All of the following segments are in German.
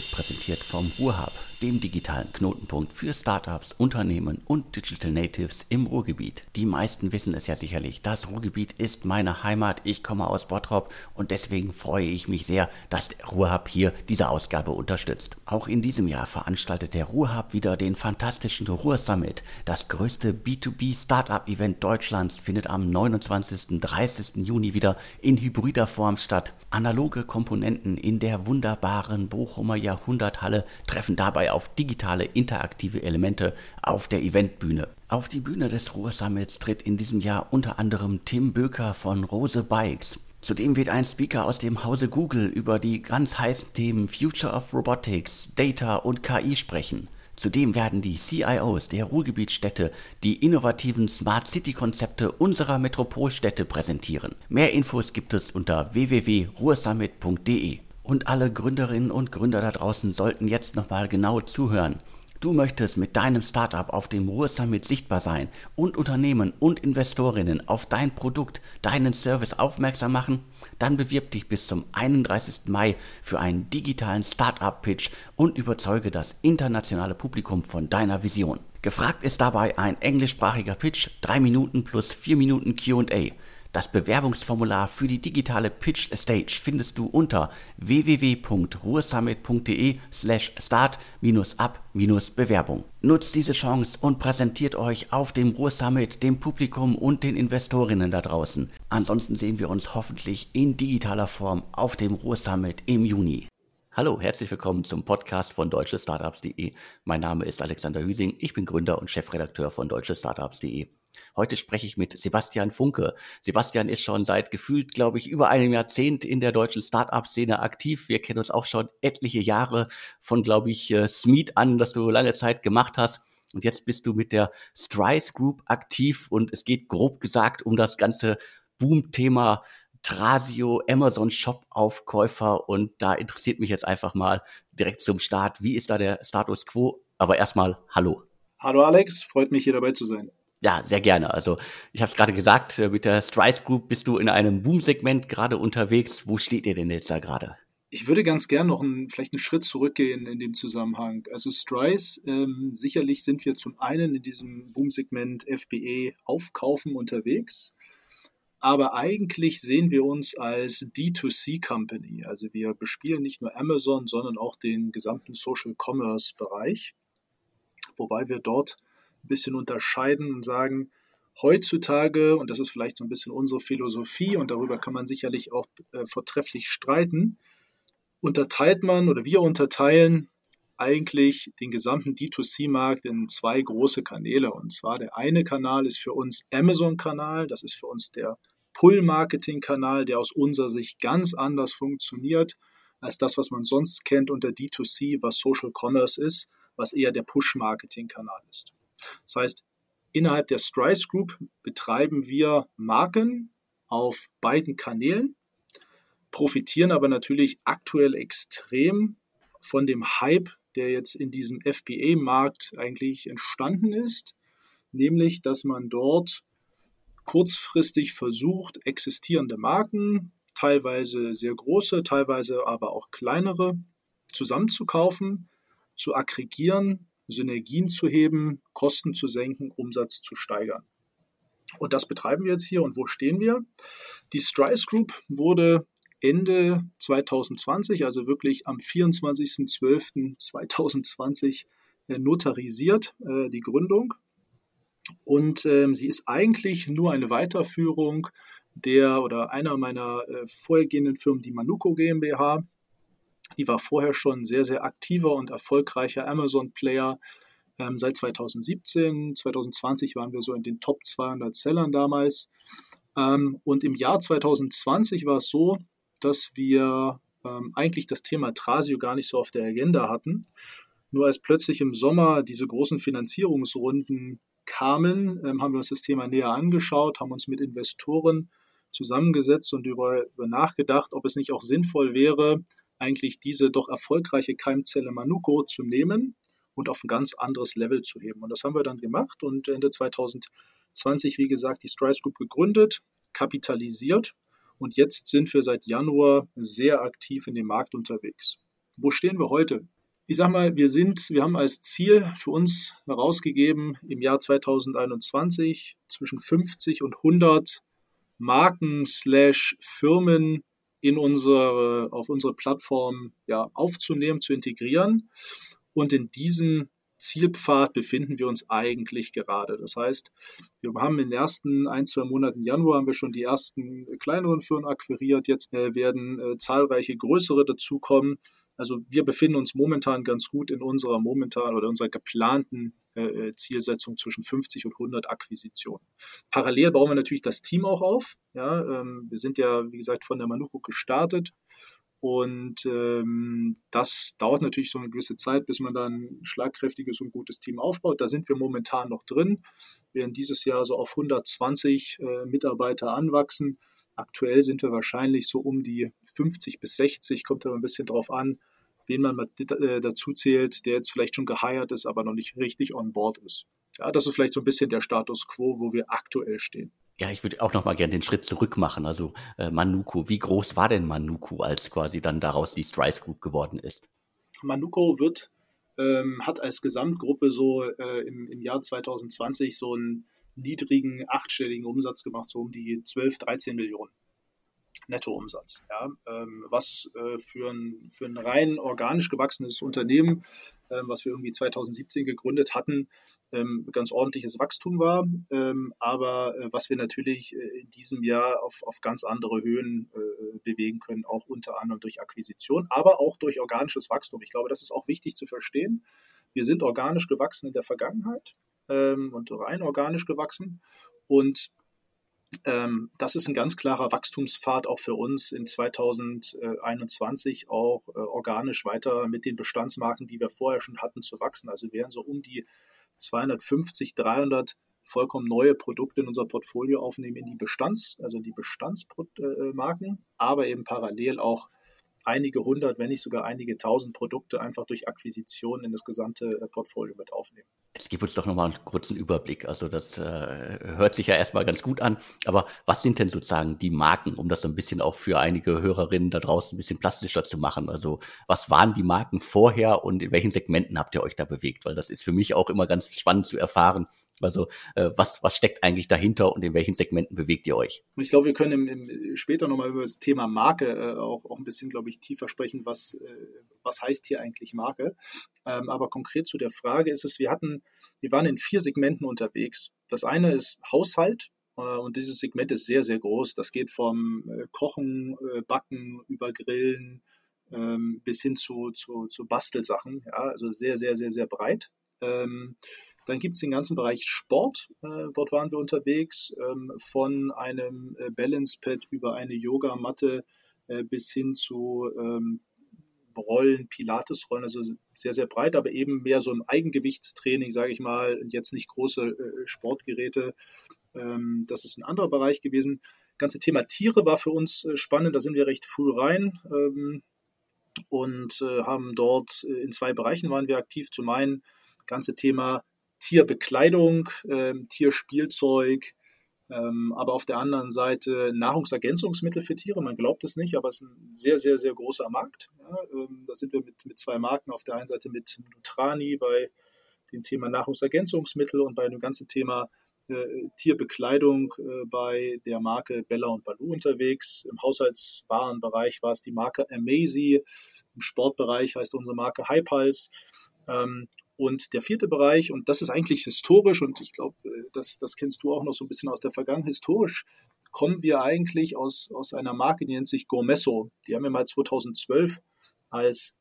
wird präsentiert vom Ruhrhub, dem digitalen Knotenpunkt für Startups, Unternehmen und Digital Natives im Ruhrgebiet. Die meisten wissen es ja sicherlich, das Ruhrgebiet ist meine Heimat, ich komme aus Bottrop und deswegen freue ich mich sehr, dass der Ruhrhub hier diese Ausgabe unterstützt. Auch in diesem Jahr veranstaltet der Ruhrhub wieder den fantastischen Ruhr Summit. Das größte B2B Startup Event Deutschlands findet am 29. 30. Juni wieder in hybrider Form statt. Analoge Komponenten in der wunderbaren Bochumer Jahrhunderthalle treffen dabei auf digitale interaktive Elemente auf der Eventbühne. Auf die Bühne des Ruhrsummits tritt in diesem Jahr unter anderem Tim Böker von Rose Bikes. Zudem wird ein Speaker aus dem Hause Google über die ganz heißen Themen Future of Robotics, Data und KI sprechen. Zudem werden die CIOs der Ruhrgebietsstädte die innovativen Smart City Konzepte unserer Metropolstädte präsentieren. Mehr Infos gibt es unter www.ruhrsummit.de. Und alle Gründerinnen und Gründer da draußen sollten jetzt nochmal genau zuhören. Du möchtest mit deinem Startup auf dem Ruhr Summit sichtbar sein und Unternehmen und Investorinnen auf dein Produkt, deinen Service aufmerksam machen? Dann bewirb dich bis zum 31. Mai für einen digitalen Startup-Pitch und überzeuge das internationale Publikum von deiner Vision. Gefragt ist dabei ein englischsprachiger Pitch, 3 Minuten plus 4 Minuten QA. Das Bewerbungsformular für die digitale Pitch Stage findest du unter www.ruhrsummit.de slash start-up-bewerbung. Nutzt diese Chance und präsentiert euch auf dem Ruhrsummit dem Publikum und den Investorinnen da draußen. Ansonsten sehen wir uns hoffentlich in digitaler Form auf dem Ruhrsummit im Juni. Hallo, herzlich willkommen zum Podcast von deutschestartups.de. Mein Name ist Alexander Hüsing, ich bin Gründer und Chefredakteur von deutschestartups.de. Heute spreche ich mit Sebastian Funke. Sebastian ist schon seit gefühlt, glaube ich, über einem Jahrzehnt in der deutschen Start-up-Szene aktiv. Wir kennen uns auch schon etliche Jahre von, glaube ich, äh, Smeet an, das du lange Zeit gemacht hast. Und jetzt bist du mit der Strice Group aktiv und es geht grob gesagt um das ganze Boom-Thema Trasio, Amazon Shop Aufkäufer und da interessiert mich jetzt einfach mal direkt zum Start, wie ist da der Status quo? Aber erstmal hallo. Hallo Alex, freut mich hier dabei zu sein. Ja, sehr gerne. Also ich habe es gerade gesagt, äh, mit der Strice Group bist du in einem Boom-Segment gerade unterwegs. Wo steht ihr denn jetzt da gerade? Ich würde ganz gern noch einen, vielleicht einen Schritt zurückgehen in dem Zusammenhang. Also Strice, ähm, sicherlich sind wir zum einen in diesem Boom-Segment FBE Aufkaufen unterwegs, aber eigentlich sehen wir uns als D2C-Company. Also wir bespielen nicht nur Amazon, sondern auch den gesamten Social Commerce-Bereich, wobei wir dort ein bisschen unterscheiden und sagen, heutzutage, und das ist vielleicht so ein bisschen unsere Philosophie und darüber kann man sicherlich auch äh, vortrefflich streiten, unterteilt man oder wir unterteilen eigentlich den gesamten D2C-Markt in zwei große Kanäle. Und zwar der eine Kanal ist für uns Amazon-Kanal, das ist für uns der Pull-Marketing-Kanal, der aus unserer Sicht ganz anders funktioniert als das, was man sonst kennt unter D2C, was Social Commerce ist, was eher der Push-Marketing-Kanal ist. Das heißt, innerhalb der Strice Group betreiben wir Marken auf beiden Kanälen, profitieren aber natürlich aktuell extrem von dem Hype, der jetzt in diesem FBA-Markt eigentlich entstanden ist, nämlich dass man dort kurzfristig versucht, existierende Marken, teilweise sehr große, teilweise aber auch kleinere, zusammenzukaufen, zu aggregieren Synergien zu heben, Kosten zu senken, Umsatz zu steigern. Und das betreiben wir jetzt hier. Und wo stehen wir? Die Strice Group wurde Ende 2020, also wirklich am 24.12.2020 äh, notarisiert, äh, die Gründung. Und ähm, sie ist eigentlich nur eine Weiterführung der oder einer meiner äh, vorhergehenden Firmen, die Manuko GmbH. Die war vorher schon sehr, sehr aktiver und erfolgreicher Amazon-Player. Ähm, seit 2017, 2020 waren wir so in den Top 200 Sellern damals. Ähm, und im Jahr 2020 war es so, dass wir ähm, eigentlich das Thema Trasio gar nicht so auf der Agenda hatten. Nur als plötzlich im Sommer diese großen Finanzierungsrunden kamen, ähm, haben wir uns das Thema näher angeschaut, haben uns mit Investoren zusammengesetzt und über, über nachgedacht, ob es nicht auch sinnvoll wäre, eigentlich diese doch erfolgreiche Keimzelle Manuko zu nehmen und auf ein ganz anderes Level zu heben. Und das haben wir dann gemacht und Ende 2020, wie gesagt, die Strice Group gegründet, kapitalisiert und jetzt sind wir seit Januar sehr aktiv in dem Markt unterwegs. Wo stehen wir heute? Ich sag mal, wir sind, wir haben als Ziel für uns herausgegeben, im Jahr 2021 zwischen 50 und 100 Marken slash Firmen in unsere, auf unsere Plattform ja, aufzunehmen, zu integrieren. Und in diesem Zielpfad befinden wir uns eigentlich gerade. Das heißt, wir haben in den ersten ein, zwei Monaten Januar haben wir schon die ersten kleineren Firmen akquiriert. Jetzt äh, werden äh, zahlreiche größere dazukommen. Also wir befinden uns momentan ganz gut in unserer momentan oder unserer geplanten äh, äh Zielsetzung zwischen 50 und 100 Akquisitionen. Parallel bauen wir natürlich das Team auch auf. Ja, ähm, wir sind ja, wie gesagt, von der Manuko gestartet und ähm, das dauert natürlich so eine gewisse Zeit, bis man dann ein schlagkräftiges und gutes Team aufbaut. Da sind wir momentan noch drin. Wir werden dieses Jahr so auf 120 äh, Mitarbeiter anwachsen. Aktuell sind wir wahrscheinlich so um die 50 bis 60, kommt aber ein bisschen drauf an, wen man äh, dazu zählt, der jetzt vielleicht schon geheiert ist, aber noch nicht richtig on board ist. Ja, das ist vielleicht so ein bisschen der Status quo, wo wir aktuell stehen. Ja, ich würde auch noch mal gerne den Schritt zurück machen. Also äh, Manuko, wie groß war denn Manuko, als quasi dann daraus die Strice Group geworden ist? Manuko wird, ähm, hat als Gesamtgruppe so äh, im, im Jahr 2020 so einen niedrigen achtstelligen Umsatz gemacht, so um die 12, 13 Millionen. Nettoumsatz. Ja, ähm, was äh, für, ein, für ein rein organisch gewachsenes Unternehmen, ähm, was wir irgendwie 2017 gegründet hatten, ähm, ganz ordentliches Wachstum war, ähm, aber äh, was wir natürlich äh, in diesem Jahr auf, auf ganz andere Höhen äh, bewegen können, auch unter anderem durch Akquisition, aber auch durch organisches Wachstum. Ich glaube, das ist auch wichtig zu verstehen. Wir sind organisch gewachsen in der Vergangenheit ähm, und rein organisch gewachsen und ähm, das ist ein ganz klarer Wachstumspfad auch für uns in 2021 auch äh, organisch weiter mit den Bestandsmarken, die wir vorher schon hatten, zu wachsen. Also werden so um die 250, 300 vollkommen neue Produkte in unser Portfolio aufnehmen, in die Bestands, also die Bestandsmarken, aber eben parallel auch einige hundert, wenn nicht sogar einige tausend Produkte einfach durch Akquisitionen in das gesamte äh, Portfolio mit aufnehmen. Jetzt gib uns doch nochmal einen kurzen Überblick. Also das äh, hört sich ja erstmal ganz gut an, aber was sind denn sozusagen die Marken, um das so ein bisschen auch für einige Hörerinnen da draußen ein bisschen plastischer zu machen? Also was waren die Marken vorher und in welchen Segmenten habt ihr euch da bewegt? Weil das ist für mich auch immer ganz spannend zu erfahren, also äh, was, was steckt eigentlich dahinter und in welchen Segmenten bewegt ihr euch? Ich glaube, wir können im, im, später nochmal über das Thema Marke äh, auch, auch ein bisschen, glaube ich, tiefer sprechen, was, äh, was heißt hier eigentlich Marke. Ähm, aber konkret zu der Frage ist es, wir hatten, wir waren in vier Segmenten unterwegs. Das eine ist Haushalt, äh, und dieses Segment ist sehr, sehr groß. Das geht vom äh, Kochen, äh, Backen über Grillen ähm, bis hin zu, zu, zu Bastelsachen. Ja, also sehr, sehr, sehr, sehr breit. Ähm, dann gibt es den ganzen Bereich Sport. Äh, dort waren wir unterwegs, ähm, von einem äh, Balance Pad über eine Yogamatte äh, bis hin zu ähm, Rollen, Pilatesrollen, also sehr, sehr breit, aber eben mehr so im Eigengewichtstraining, sage ich mal, jetzt nicht große äh, Sportgeräte. Ähm, das ist ein anderer Bereich gewesen. Das ganze Thema Tiere war für uns äh, spannend, da sind wir recht früh rein ähm, und äh, haben dort in zwei Bereichen waren wir aktiv. Zum einen ganze Thema Tierbekleidung, ähm, Tierspielzeug, ähm, aber auf der anderen Seite Nahrungsergänzungsmittel für Tiere. Man glaubt es nicht, aber es ist ein sehr, sehr, sehr großer Markt. Ja, ähm, da sind wir mit, mit zwei Marken. Auf der einen Seite mit Nutrani bei dem Thema Nahrungsergänzungsmittel und bei dem ganzen Thema äh, Tierbekleidung äh, bei der Marke Bella und Baloo unterwegs. Im Haushaltswarenbereich war es die Marke Amazy. Im Sportbereich heißt unsere Marke Hypals. Ähm, und der vierte Bereich, und das ist eigentlich historisch, und ich glaube, äh, das, das kennst du auch noch so ein bisschen aus der Vergangenheit, historisch kommen wir eigentlich aus, aus einer Marke, die nennt sich Gourmesso. Die haben wir mal 2012 als,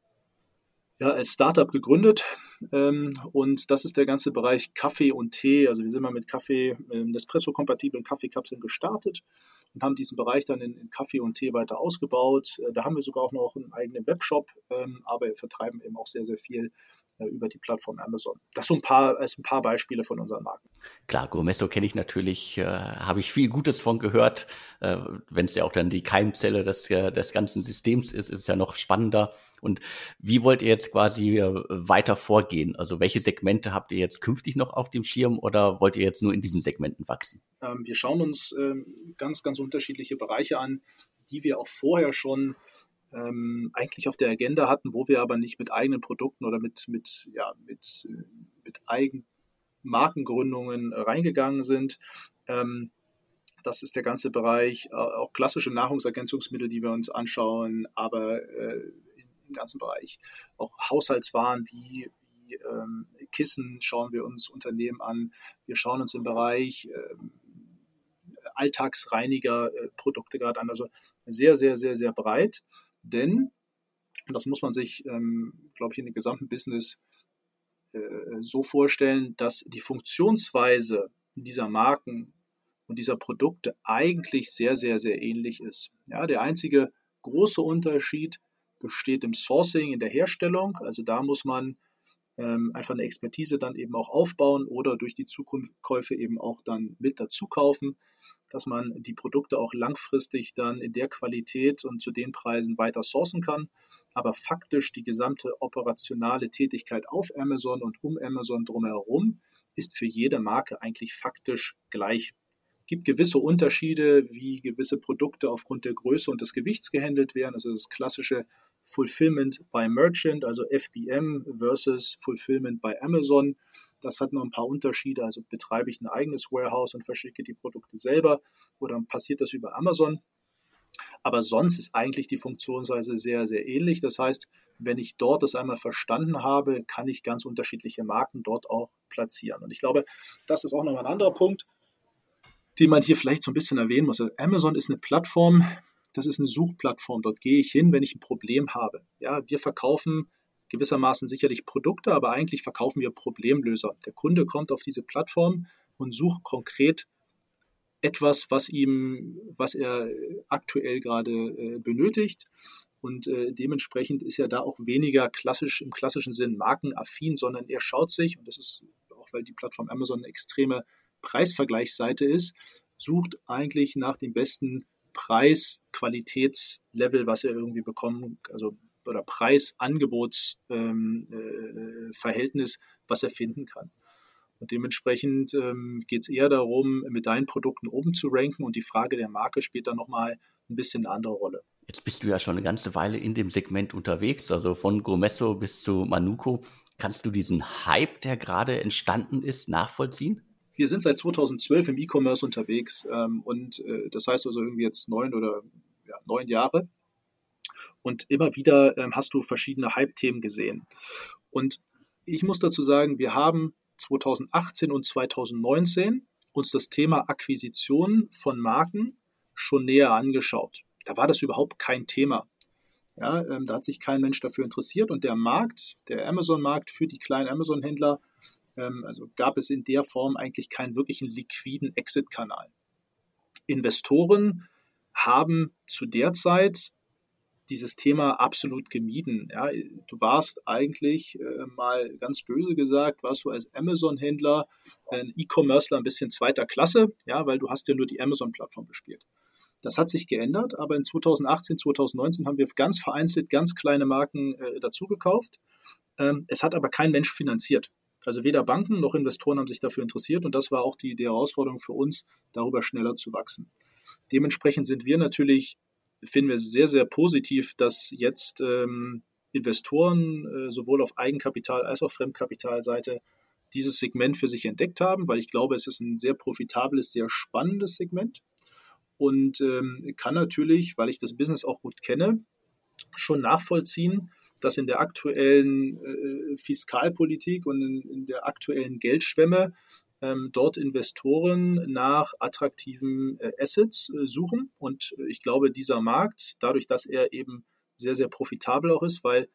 ja, als Startup gegründet. Ähm, und das ist der ganze Bereich Kaffee und Tee. Also wir sind mal mit Kaffee, äh, Nespresso-kompatiblen Kaffeekapseln gestartet und haben diesen Bereich dann in, Kaffee und Tee weiter ausgebaut. Äh, da haben wir sogar auch noch einen eigenen Webshop, ähm, aber wir vertreiben eben auch sehr, sehr viel äh, über die Plattform Amazon. Das so ein paar, ein paar Beispiele von unseren Marken. Klar, Gourmesso kenne ich natürlich, äh, habe ich viel Gutes von gehört. Äh, Wenn es ja auch dann die Keimzelle des, äh, des ganzen Systems ist, ist es ja noch spannender. Und wie wollt ihr jetzt quasi äh, weiter vorgehen? Also welche Segmente habt ihr jetzt künftig noch auf dem Schirm oder wollt ihr jetzt nur in diesen Segmenten wachsen? Ähm, wir schauen uns ähm, ganz, ganz unterschiedliche Bereiche an, die wir auch vorher schon ähm, eigentlich auf der Agenda hatten, wo wir aber nicht mit eigenen Produkten oder mit, mit, ja, mit, mit Eigenmarkengründungen reingegangen sind. Ähm, das ist der ganze Bereich, äh, auch klassische Nahrungsergänzungsmittel, die wir uns anschauen, aber äh, im ganzen Bereich auch Haushaltswaren wie, wie ähm, Kissen schauen wir uns Unternehmen an. Wir schauen uns im Bereich ähm, Alltagsreiniger äh, Produkte gerade an. Also sehr, sehr, sehr, sehr breit. Denn, und das muss man sich, ähm, glaube ich, in dem gesamten Business äh, so vorstellen, dass die Funktionsweise dieser Marken und dieser Produkte eigentlich sehr, sehr, sehr ähnlich ist. Ja, der einzige große Unterschied besteht im Sourcing, in der Herstellung. Also da muss man ähm, einfach eine Expertise dann eben auch aufbauen oder durch die Zukunftskäufe eben auch dann mit dazu kaufen, dass man die Produkte auch langfristig dann in der Qualität und zu den Preisen weiter sourcen kann. Aber faktisch die gesamte operationale Tätigkeit auf Amazon und um Amazon drumherum ist für jede Marke eigentlich faktisch gleich gibt gewisse Unterschiede, wie gewisse Produkte aufgrund der Größe und des Gewichts gehandelt werden. Also das klassische Fulfillment by Merchant, also FBM versus Fulfillment by Amazon. Das hat noch ein paar Unterschiede. Also betreibe ich ein eigenes Warehouse und verschicke die Produkte selber oder passiert das über Amazon? Aber sonst ist eigentlich die Funktionsweise sehr, sehr ähnlich. Das heißt, wenn ich dort das einmal verstanden habe, kann ich ganz unterschiedliche Marken dort auch platzieren. Und ich glaube, das ist auch noch ein anderer Punkt den man hier vielleicht so ein bisschen erwähnen muss. Also Amazon ist eine Plattform, das ist eine Suchplattform. Dort gehe ich hin, wenn ich ein Problem habe. Ja, wir verkaufen gewissermaßen sicherlich Produkte, aber eigentlich verkaufen wir Problemlöser. Der Kunde kommt auf diese Plattform und sucht konkret etwas, was ihm, was er aktuell gerade äh, benötigt. Und äh, dementsprechend ist er da auch weniger klassisch im klassischen Sinn markenaffin, sondern er schaut sich, und das ist auch, weil die Plattform Amazon eine extreme Preisvergleichsseite ist, sucht eigentlich nach dem besten Preis-Qualitätslevel, was er irgendwie bekommen, also oder Preis-Angebots-Verhältnis, ähm, äh, was er finden kann. Und dementsprechend ähm, geht es eher darum, mit deinen Produkten oben zu ranken und die Frage der Marke spielt dann nochmal ein bisschen eine andere Rolle. Jetzt bist du ja schon eine ganze Weile in dem Segment unterwegs, also von Gomesso bis zu Manuko. Kannst du diesen Hype, der gerade entstanden ist, nachvollziehen? Wir sind seit 2012 im E-Commerce unterwegs ähm, und äh, das heißt also irgendwie jetzt neun oder ja, neun Jahre. Und immer wieder ähm, hast du verschiedene Hype-Themen gesehen. Und ich muss dazu sagen, wir haben 2018 und 2019 uns das Thema Akquisition von Marken schon näher angeschaut. Da war das überhaupt kein Thema. Ja, ähm, da hat sich kein Mensch dafür interessiert und der Markt, der Amazon-Markt für die kleinen Amazon-Händler also gab es in der Form eigentlich keinen wirklichen liquiden Exit-Kanal. Investoren haben zu der Zeit dieses Thema absolut gemieden. Ja, du warst eigentlich äh, mal ganz böse gesagt, warst du als Amazon-Händler, ein E-Commercer ein bisschen zweiter Klasse, ja, weil du hast ja nur die Amazon-Plattform bespielt. Das hat sich geändert, aber in 2018, 2019 haben wir ganz vereinzelt ganz kleine Marken äh, dazugekauft. Ähm, es hat aber kein Mensch finanziert. Also weder Banken noch Investoren haben sich dafür interessiert und das war auch die, die Herausforderung für uns, darüber schneller zu wachsen. Dementsprechend sind wir natürlich, finden wir sehr, sehr positiv, dass jetzt ähm, Investoren äh, sowohl auf Eigenkapital als auch Fremdkapitalseite dieses Segment für sich entdeckt haben, weil ich glaube, es ist ein sehr profitables, sehr spannendes Segment und ähm, kann natürlich, weil ich das Business auch gut kenne, schon nachvollziehen, dass in der aktuellen äh, Fiskalpolitik und in, in, der aktuellen Geldschwemme ähm, dort Investoren nach attraktiven äh, Assets äh, suchen. Und ich glaube, dieser Markt, dadurch, dass er eben sehr, sehr profitabel auch ist, weil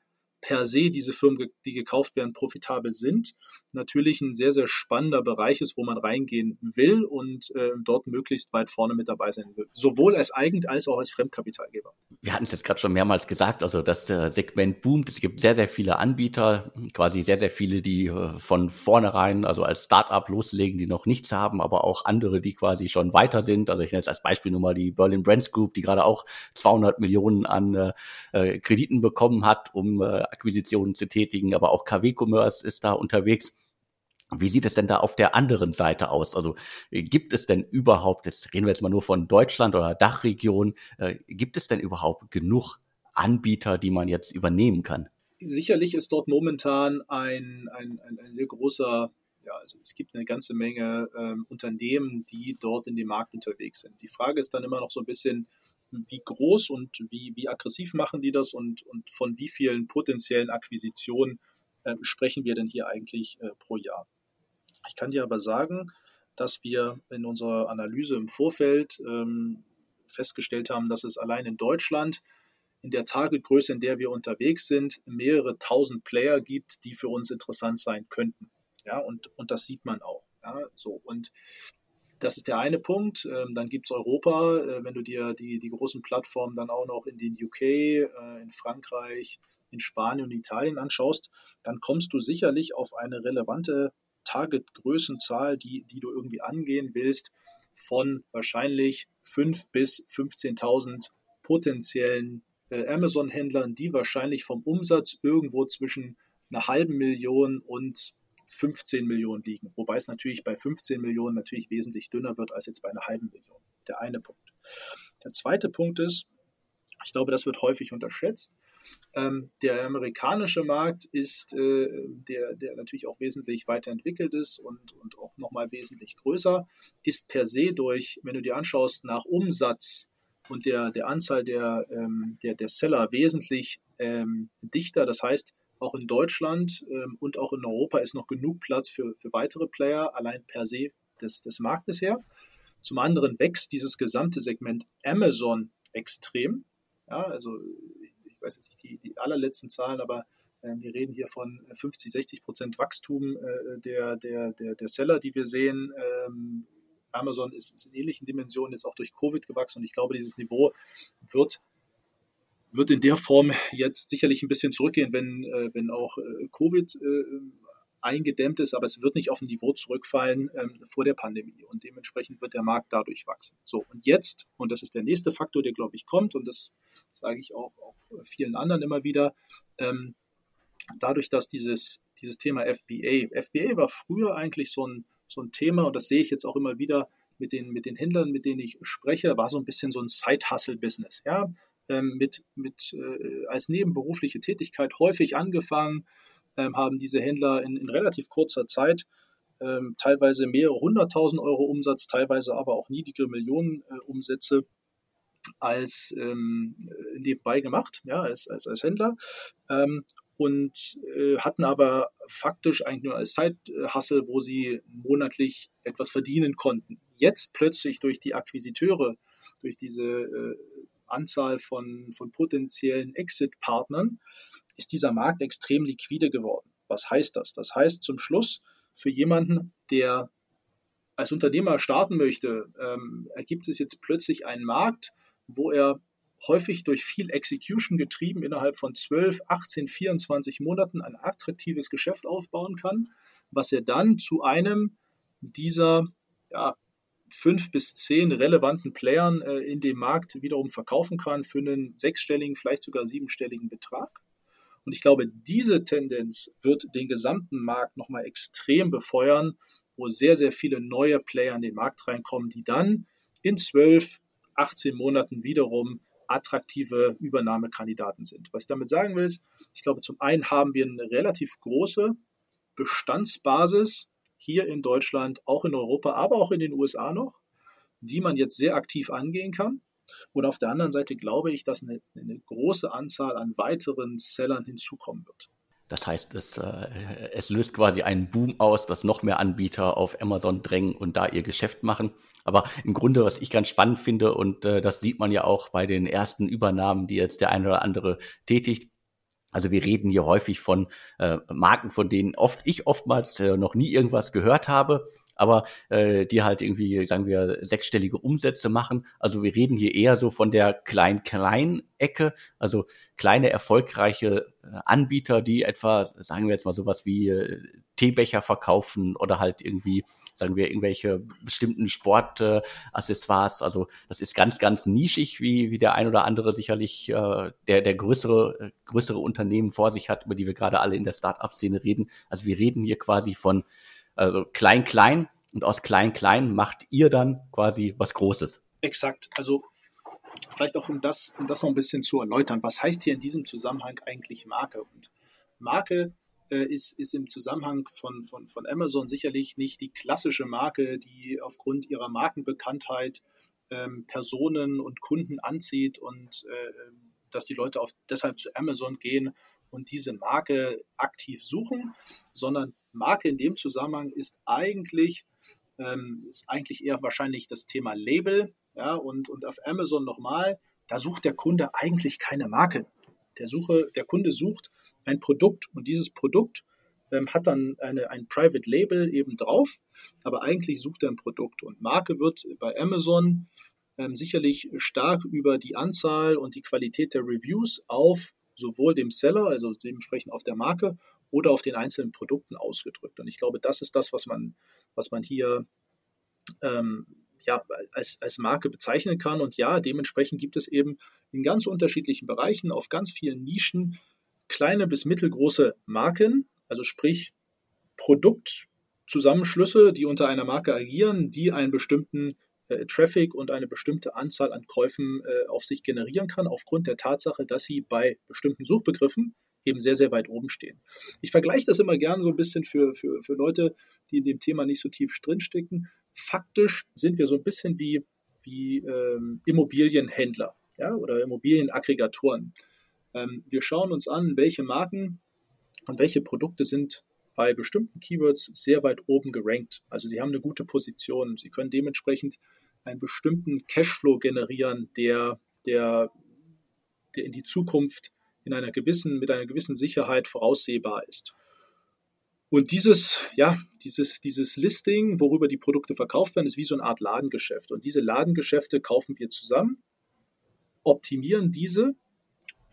per se diese Firmen, die gekauft werden, profitabel sind, natürlich ein sehr, sehr spannender Bereich ist, wo man reingehen will und äh, dort möglichst weit vorne mit dabei sein will. Sowohl als Eigen- als auch als Fremdkapitalgeber. Wir hatten es jetzt gerade schon mehrmals gesagt, also das äh, Segment boomt. Es gibt sehr, sehr viele Anbieter, quasi sehr, sehr viele, die äh, von vornherein, also als Startup loslegen, die noch nichts haben, aber auch andere, die quasi schon weiter sind. Also ich nenne jetzt als Beispiel nur mal die Berlin Brands Group, die gerade auch 200 Millionen an äh, äh, Krediten bekommen hat, um äh, Akquisitionen zu tätigen, aber auch KW Commerce ist da unterwegs. Wie sieht es denn da auf der anderen Seite aus? Also äh, gibt es denn überhaupt, jetzt reden wir jetzt mal nur von Deutschland oder Dachregion, äh, gibt es denn überhaupt genug Anbieter, die man jetzt übernehmen kann? Sicherlich ist dort momentan ein, ein, ein, ein sehr großer ja, also es gibt eine ganze Menge ähm, Unternehmen, die dort in dem Markt unterwegs sind. Die Frage ist dann immer noch so ein bisschen, wie groß und wie, wie aggressiv machen die das und, und von wie vielen potenziellen Akquisitionen äh, sprechen wir denn hier eigentlich äh, pro Jahr. Ich kann dir aber sagen, dass wir in unserer Analyse im Vorfeld ähm, festgestellt haben, dass es allein in Deutschland in der Targetgröße, in der wir unterwegs sind, mehrere tausend Player gibt, die für uns interessant sein könnten. Ja, und, und das sieht man auch. Ja, so. Und das ist der eine Punkt. Ähm, dann gibt es Europa, äh, wenn du dir die, die großen Plattformen dann auch noch in den UK, äh, in Frankreich, in Spanien und Italien anschaust, dann kommst du sicherlich auf eine relevante Target-Größenzahl, die, die du irgendwie angehen willst, von wahrscheinlich 5.000 bis 15.000 potenziellen äh, Amazon-Händlern, die wahrscheinlich vom Umsatz irgendwo zwischen einer halben Million und 15 Millionen liegen. Wobei es natürlich bei 15 Millionen natürlich wesentlich dünner wird als jetzt bei einer halben Million. Der eine Punkt. Der zweite Punkt ist, ich glaube, das wird häufig unterschätzt. Ähm, der amerikanische Markt ist, äh, der, der natürlich auch wesentlich weiterentwickelt ist und, und auch nochmal wesentlich größer, ist per se durch, wenn du dir anschaust, nach Umsatz und der, der Anzahl der, ähm, der, der Seller wesentlich ähm, dichter. Das heißt, auch in Deutschland ähm, und auch in Europa ist noch genug Platz für, für weitere Player, allein per se des, des Marktes her. Zum anderen wächst dieses gesamte Segment Amazon extrem. Ja, also ich weiß jetzt nicht die, die allerletzten Zahlen, aber äh, wir reden hier von 50, 60 Prozent Wachstum äh, der, der, der, der Seller, die wir sehen. Ähm, Amazon ist, ist in ähnlichen Dimensionen jetzt auch durch Covid gewachsen und ich glaube, dieses Niveau wird wird in der Form jetzt sicherlich ein bisschen zurückgehen, wenn, äh, wenn auch äh, Covid äh, eingedämmt ist, aber es wird nicht auf ein Niveau zurückfallen ähm, vor der Pandemie und dementsprechend wird der Markt dadurch wachsen. So, und jetzt, und das ist der nächste Faktor, der, glaube ich, kommt, und das sage ich auch, auch vielen anderen immer wieder, ähm, dadurch, dass dieses, dieses Thema FBA, FBA war früher eigentlich so ein, so ein Thema, und das sehe ich jetzt auch immer wieder mit den, mit den Händlern, mit denen ich spreche, war so ein bisschen so ein Side-Hustle-Business. Ja? Ähm, mit, mit, äh, als nebenberufliche Tätigkeit häufig angefangen, ähm, haben diese Händler in, in relativ kurzer Zeit ähm, teilweise mehrere hunderttausend Euro Umsatz, teilweise aber auch niedrige Millionenumsätze äh, als ähm, nebenbei gemacht, ja, als, als, als Händler. Ähm, und äh, hatten aber faktisch eigentlich nur als Zeithassel, wo sie monatlich etwas verdienen konnten. Jetzt plötzlich durch die Akquisiteure, durch diese äh, Anzahl von, von potenziellen Exit-Partnern ist dieser Markt extrem liquide geworden. Was heißt das? Das heißt zum Schluss, für jemanden, der als Unternehmer starten möchte, ähm, ergibt es jetzt plötzlich einen Markt, wo er häufig durch viel Execution getrieben innerhalb von 12, 18, 24 Monaten ein attraktives Geschäft aufbauen kann, was er dann zu einem dieser ja, fünf bis zehn relevanten Playern äh, in dem Markt wiederum verkaufen kann für einen sechsstelligen, vielleicht sogar siebenstelligen Betrag. Und ich glaube, diese Tendenz wird den gesamten Markt nochmal extrem befeuern, wo sehr, sehr viele neue Player in den Markt reinkommen, die dann in zwölf, 18 Monaten wiederum attraktive Übernahmekandidaten sind. Was ich damit sagen will, ist, ich glaube, zum einen haben wir eine relativ große Bestandsbasis hier in Deutschland, auch in Europa, aber auch in den USA noch, die man jetzt sehr aktiv angehen kann. Und auf der anderen Seite glaube ich, dass eine, eine große Anzahl an weiteren Sellern hinzukommen wird. Das heißt, es, äh, es, löst quasi einen Boom aus, dass noch mehr Anbieter auf Amazon drängen und da ihr Geschäft machen. Aber im Grunde, was ich ganz spannend finde, und äh, das sieht man ja auch bei den ersten Übernahmen, die jetzt der eine oder andere tätigt, also wir reden hier häufig von äh, Marken, von denen oft ich oftmals äh, noch nie irgendwas gehört habe, aber äh, die halt irgendwie, sagen wir, sechsstellige Umsätze machen. Also wir reden hier eher so von der Klein-Klein-Ecke, also kleine erfolgreiche äh, Anbieter, die etwa, sagen wir jetzt mal sowas wie äh, Teebecher verkaufen oder halt irgendwie sagen wir, irgendwelche bestimmten Sportaccessoires. Äh, also das ist ganz, ganz nischig, wie, wie der ein oder andere sicherlich äh, der, der größere, größere Unternehmen vor sich hat, über die wir gerade alle in der Start-up-Szene reden. Also wir reden hier quasi von also klein, klein und aus klein, klein macht ihr dann quasi was Großes. Exakt. Also vielleicht auch um das, um das noch ein bisschen zu erläutern, was heißt hier in diesem Zusammenhang eigentlich Marke? Und Marke äh, ist, ist im Zusammenhang von, von, von Amazon sicherlich nicht die klassische Marke, die aufgrund ihrer Markenbekanntheit ähm, Personen und Kunden anzieht und äh, dass die Leute auf, deshalb zu Amazon gehen und diese Marke aktiv suchen, sondern Marke in dem Zusammenhang ist eigentlich, ähm, ist eigentlich eher wahrscheinlich das Thema Label. Ja, und, und auf Amazon nochmal, da sucht der Kunde eigentlich keine Marke. Der, Suche, der Kunde sucht ein Produkt und dieses Produkt ähm, hat dann eine, ein Private Label eben drauf, aber eigentlich sucht er ein Produkt. Und Marke wird bei Amazon ähm, sicherlich stark über die Anzahl und die Qualität der Reviews auf sowohl dem Seller, also dementsprechend auf der Marke, oder auf den einzelnen Produkten ausgedrückt. Und ich glaube, das ist das, was man, was man hier ähm, ja, als, als Marke bezeichnen kann. Und ja, dementsprechend gibt es eben in ganz unterschiedlichen Bereichen, auf ganz vielen Nischen, kleine bis mittelgroße Marken, also sprich Produktzusammenschlüsse, die unter einer Marke agieren, die einen bestimmten äh, Traffic und eine bestimmte Anzahl an Käufen äh, auf sich generieren kann, aufgrund der Tatsache, dass sie bei bestimmten Suchbegriffen eben sehr, sehr weit oben stehen. Ich vergleiche das immer gerne so ein bisschen für, für, für Leute, die in dem Thema nicht so tief drinstecken. Faktisch sind wir so ein bisschen wie, wie ähm, Immobilienhändler ja, oder Immobilienaggregatoren. Ähm, wir schauen uns an, welche Marken und welche Produkte sind bei bestimmten Keywords sehr weit oben gerankt. Also sie haben eine gute Position. Sie können dementsprechend einen bestimmten Cashflow generieren, der, der, der in die Zukunft in einer gewissen, mit einer gewissen Sicherheit voraussehbar ist. Und dieses, ja, dieses, dieses Listing, worüber die Produkte verkauft werden, ist wie so eine Art Ladengeschäft. Und diese Ladengeschäfte kaufen wir zusammen, optimieren diese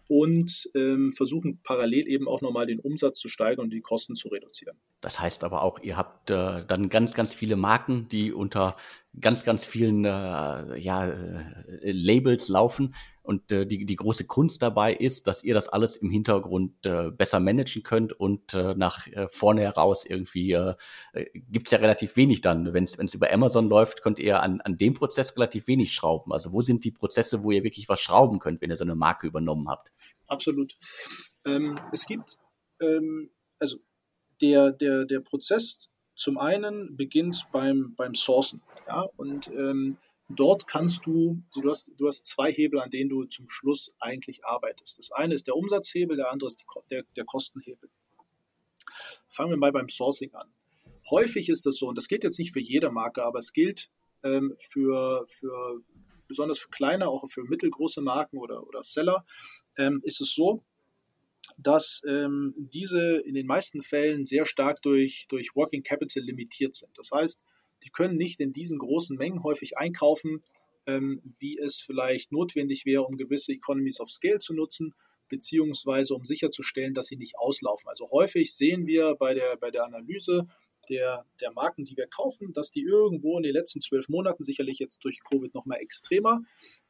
und ähm, versuchen parallel eben auch nochmal den Umsatz zu steigern und die Kosten zu reduzieren. Das heißt aber auch, ihr habt äh, dann ganz, ganz viele Marken, die unter ganz, ganz vielen äh, ja, äh, Labels laufen. Und äh, die, die große Kunst dabei ist, dass ihr das alles im Hintergrund äh, besser managen könnt und äh, nach äh, vorne heraus irgendwie äh, äh gibt es ja relativ wenig dann. Wenn es über Amazon läuft, könnt ihr an, an dem Prozess relativ wenig schrauben. Also wo sind die Prozesse, wo ihr wirklich was schrauben könnt, wenn ihr so eine Marke übernommen habt? Absolut. Ähm, es gibt, ähm, also der, der, der Prozess zum einen beginnt beim, beim Sourcen. Ja? Und ähm, dort kannst du, also du hast, du hast zwei Hebel, an denen du zum Schluss eigentlich arbeitest. Das eine ist der Umsatzhebel, der andere ist die, der, der Kostenhebel. Fangen wir mal beim Sourcing an. Häufig ist das so, und das gilt jetzt nicht für jede Marke, aber es gilt ähm, für, für besonders für kleine, auch für mittelgroße Marken oder, oder Seller, ähm, ist es so, dass ähm, diese in den meisten Fällen sehr stark durch, durch Working Capital limitiert sind. Das heißt, die können nicht in diesen großen Mengen häufig einkaufen, ähm, wie es vielleicht notwendig wäre, um gewisse Economies of Scale zu nutzen, beziehungsweise um sicherzustellen, dass sie nicht auslaufen. Also häufig sehen wir bei der, bei der Analyse der, der Marken, die wir kaufen, dass die irgendwo in den letzten zwölf Monaten, sicherlich jetzt durch Covid noch mal extremer,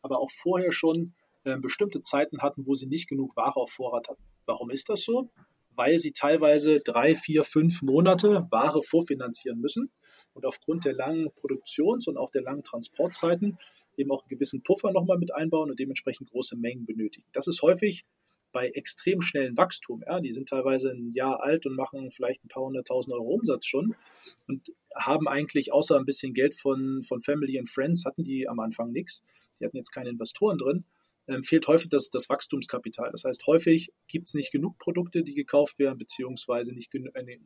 aber auch vorher schon äh, bestimmte Zeiten hatten, wo sie nicht genug Ware auf Vorrat hatten. Warum ist das so? Weil sie teilweise drei, vier, fünf Monate Ware vorfinanzieren müssen und aufgrund der langen Produktions- und auch der langen Transportzeiten eben auch einen gewissen Puffer nochmal mit einbauen und dementsprechend große Mengen benötigen. Das ist häufig bei extrem schnellen Wachstum. Ja, die sind teilweise ein Jahr alt und machen vielleicht ein paar hunderttausend Euro Umsatz schon und haben eigentlich außer ein bisschen Geld von, von Family and Friends hatten die am Anfang nichts. Die hatten jetzt keine Investoren drin ähm, fehlt häufig das, das Wachstumskapital. Das heißt, häufig gibt es nicht genug Produkte, die gekauft werden, beziehungsweise nicht eine,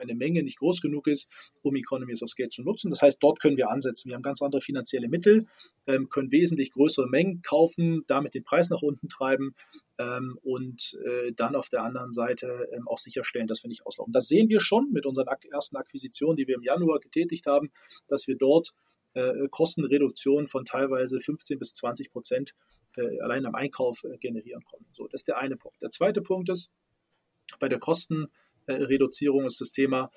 eine Menge nicht groß genug ist, um Economies of Scale zu nutzen. Das heißt, dort können wir ansetzen. Wir haben ganz andere finanzielle Mittel, ähm, können wesentlich größere Mengen kaufen, damit den Preis nach unten treiben ähm, und äh, dann auf der anderen Seite ähm, auch sicherstellen, dass wir nicht auslaufen. Das sehen wir schon mit unseren ersten Akquisitionen, die wir im Januar getätigt haben, dass wir dort äh, Kostenreduktion von teilweise 15 bis 20 Prozent äh, allein am Einkauf äh, generieren konnten. So, das ist der eine Punkt. Der zweite Punkt ist, bei der Kostenreduzierung ist das Thema,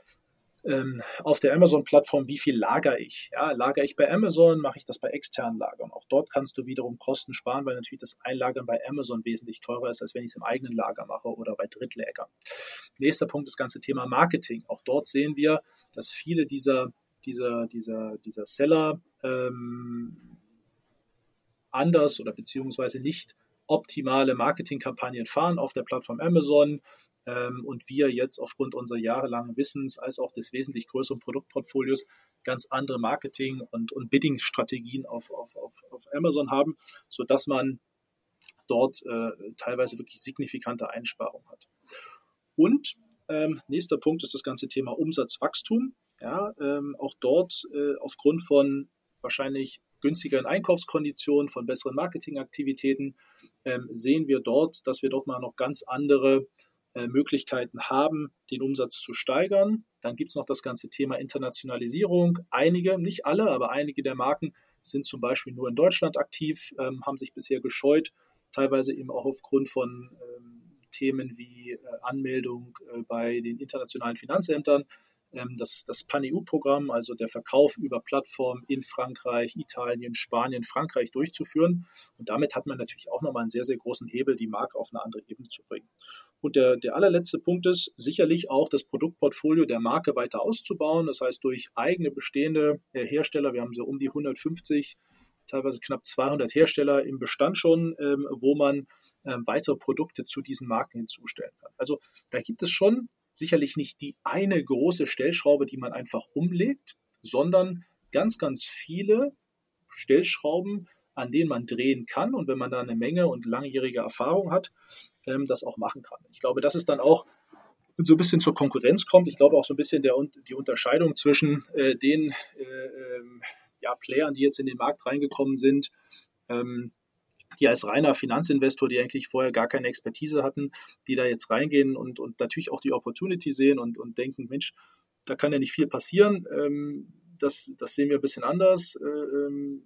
ähm, auf der Amazon-Plattform, wie viel lager ich? Ja, lager ich bei Amazon, mache ich das bei externen Lagern. Auch dort kannst du wiederum Kosten sparen, weil natürlich das Einlagern bei Amazon wesentlich teurer ist, als wenn ich es im eigenen Lager mache oder bei Drittlägern. Nächster Punkt, das ganze Thema Marketing. Auch dort sehen wir, dass viele dieser, dieser, dieser, dieser Seller ähm, anders oder beziehungsweise nicht optimale Marketingkampagnen fahren auf der Plattform Amazon ähm, und wir jetzt aufgrund unserer jahrelangen Wissens als auch des wesentlich größeren Produktportfolios ganz andere Marketing- und, und Bidding-Strategien auf, auf, auf, auf Amazon haben, sodass man dort äh, teilweise wirklich signifikante Einsparungen hat. Und ähm, nächster Punkt ist das ganze Thema Umsatzwachstum. Ja, ähm, auch dort äh, aufgrund von wahrscheinlich günstigeren Einkaufskonditionen, von besseren Marketingaktivitäten ähm, sehen wir dort, dass wir doch mal noch ganz andere äh, Möglichkeiten haben, den Umsatz zu steigern. Dann gibt es noch das ganze Thema Internationalisierung. Einige, nicht alle, aber einige der Marken sind zum Beispiel nur in Deutschland aktiv, ähm, haben sich bisher gescheut, teilweise eben auch aufgrund von ähm, Themen wie äh, Anmeldung äh, bei den internationalen Finanzämtern das, das Pan-EU-Programm, also der Verkauf über Plattformen in Frankreich, Italien, Spanien, Frankreich durchzuführen. Und damit hat man natürlich auch nochmal einen sehr, sehr großen Hebel, die Marke auf eine andere Ebene zu bringen. Und der, der allerletzte Punkt ist sicherlich auch das Produktportfolio der Marke weiter auszubauen. Das heißt, durch eigene bestehende äh, Hersteller, wir haben so um die 150 teilweise knapp 200 Hersteller im Bestand schon, ähm, wo man ähm, weitere Produkte zu diesen Marken hinzustellen kann. Also da gibt es schon sicherlich nicht die eine große Stellschraube, die man einfach umlegt, sondern ganz, ganz viele Stellschrauben, an denen man drehen kann und wenn man da eine Menge und langjährige Erfahrung hat, ähm, das auch machen kann. Ich glaube, das ist dann auch so ein bisschen zur Konkurrenz kommt. Ich glaube auch so ein bisschen der, die Unterscheidung zwischen äh, den äh, ähm, ja, Playern, die jetzt in den Markt reingekommen sind, ähm, die als reiner Finanzinvestor, die eigentlich vorher gar keine Expertise hatten, die da jetzt reingehen und, und natürlich auch die Opportunity sehen und, und denken, Mensch, da kann ja nicht viel passieren. Ähm, das, das sehen wir ein bisschen anders. Äh, ähm,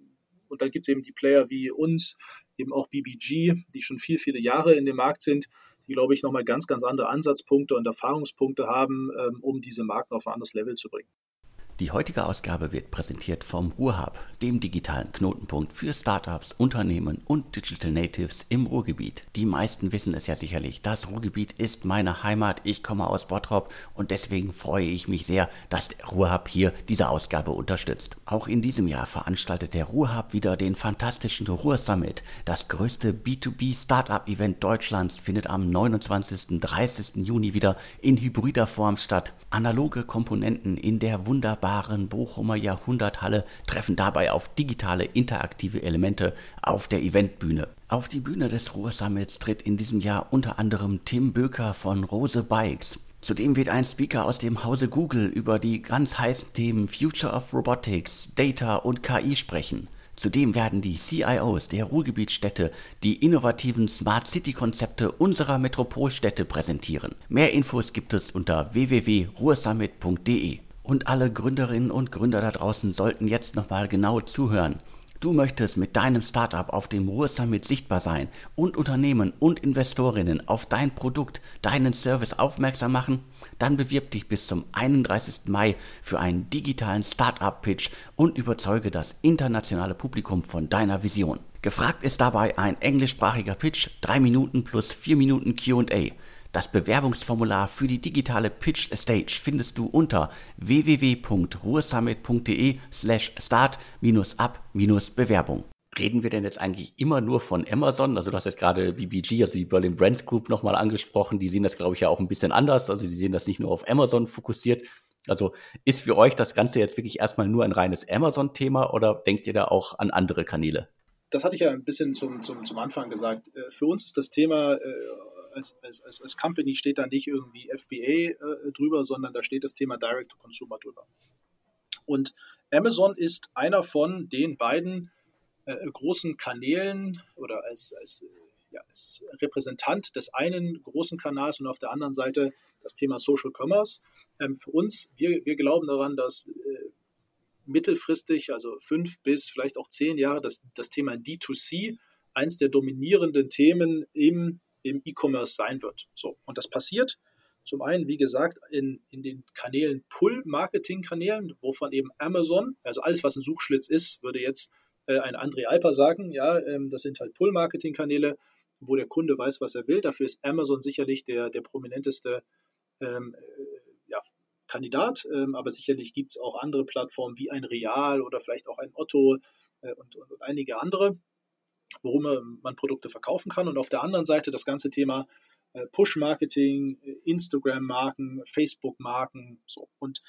und dann gibt es eben die Player wie uns, eben auch BBG, die schon viel, viele Jahre in dem Markt sind, die, glaube ich, nochmal ganz, ganz andere Ansatzpunkte und Erfahrungspunkte haben, ähm, um diese Marken auf ein anderes Level zu bringen. Die heutige Ausgabe wird präsentiert vom Ruhrhub, dem digitalen Knotenpunkt für Startups, Unternehmen und Digital Natives im Ruhrgebiet. Die meisten wissen es ja sicherlich, das Ruhrgebiet ist meine Heimat, ich komme aus Bottrop und deswegen freue ich mich sehr, dass der Ruhrhub hier diese Ausgabe unterstützt. Auch in diesem Jahr veranstaltet der Ruhrhub wieder den fantastischen Ruhr Summit. Das größte B2B Startup Event Deutschlands findet am 29. 30. Juni wieder in hybrider Form statt. Analoge Komponenten in der wunderbaren Bochumer Jahrhunderthalle treffen dabei auf digitale interaktive Elemente auf der Eventbühne. Auf die Bühne des Ruhrsummits tritt in diesem Jahr unter anderem Tim Böker von Rose Bikes. Zudem wird ein Speaker aus dem Hause Google über die ganz heißen Themen Future of Robotics, Data und KI sprechen. Zudem werden die CIOs der Ruhrgebietsstädte die innovativen Smart City Konzepte unserer Metropolstädte präsentieren. Mehr Infos gibt es unter www.ruhrsummit.de. Und alle Gründerinnen und Gründer da draußen sollten jetzt nochmal genau zuhören. Du möchtest mit deinem Startup auf dem Ruhr Summit sichtbar sein und Unternehmen und Investorinnen auf dein Produkt, deinen Service aufmerksam machen? Dann bewirb dich bis zum 31. Mai für einen digitalen Startup-Pitch und überzeuge das internationale Publikum von deiner Vision. Gefragt ist dabei ein englischsprachiger Pitch, 3 Minuten plus 4 Minuten QA. Das Bewerbungsformular für die digitale Pitch Stage findest du unter www.ruhrsummit.de slash start-up-bewerbung. Reden wir denn jetzt eigentlich immer nur von Amazon? Also du hast jetzt gerade BBG, also die Berlin Brands Group nochmal angesprochen. Die sehen das, glaube ich, ja auch ein bisschen anders. Also die sehen das nicht nur auf Amazon fokussiert. Also ist für euch das Ganze jetzt wirklich erstmal nur ein reines Amazon-Thema oder denkt ihr da auch an andere Kanäle? Das hatte ich ja ein bisschen zum, zum, zum Anfang gesagt. Äh, für uns ist das Thema äh, als, als, als, Company steht da nicht irgendwie FBA äh, drüber, sondern da steht das Thema Direct to Consumer drüber. Und Amazon ist einer von den beiden äh, großen Kanälen oder als, als, ja, als Repräsentant des einen großen Kanals und auf der anderen Seite das Thema Social Commerce. Ähm, für uns, wir, wir glauben daran, dass äh, mittelfristig, also fünf bis vielleicht auch zehn Jahre, das, das Thema D2C eins der dominierenden Themen im im E-Commerce sein wird. So, und das passiert zum einen, wie gesagt, in, in den Kanälen Pull-Marketing-Kanälen, wovon eben Amazon, also alles, was ein Suchschlitz ist, würde jetzt äh, ein André Alper sagen, ja, ähm, das sind halt Pull-Marketing-Kanäle, wo der Kunde weiß, was er will. Dafür ist Amazon sicherlich der, der prominenteste ähm, äh, ja, Kandidat, ähm, aber sicherlich gibt es auch andere Plattformen wie ein Real oder vielleicht auch ein Otto äh, und, und, und einige andere. Worum man Produkte verkaufen kann. Und auf der anderen Seite das ganze Thema äh, Push-Marketing, Instagram-Marken, Facebook-Marken. So. Und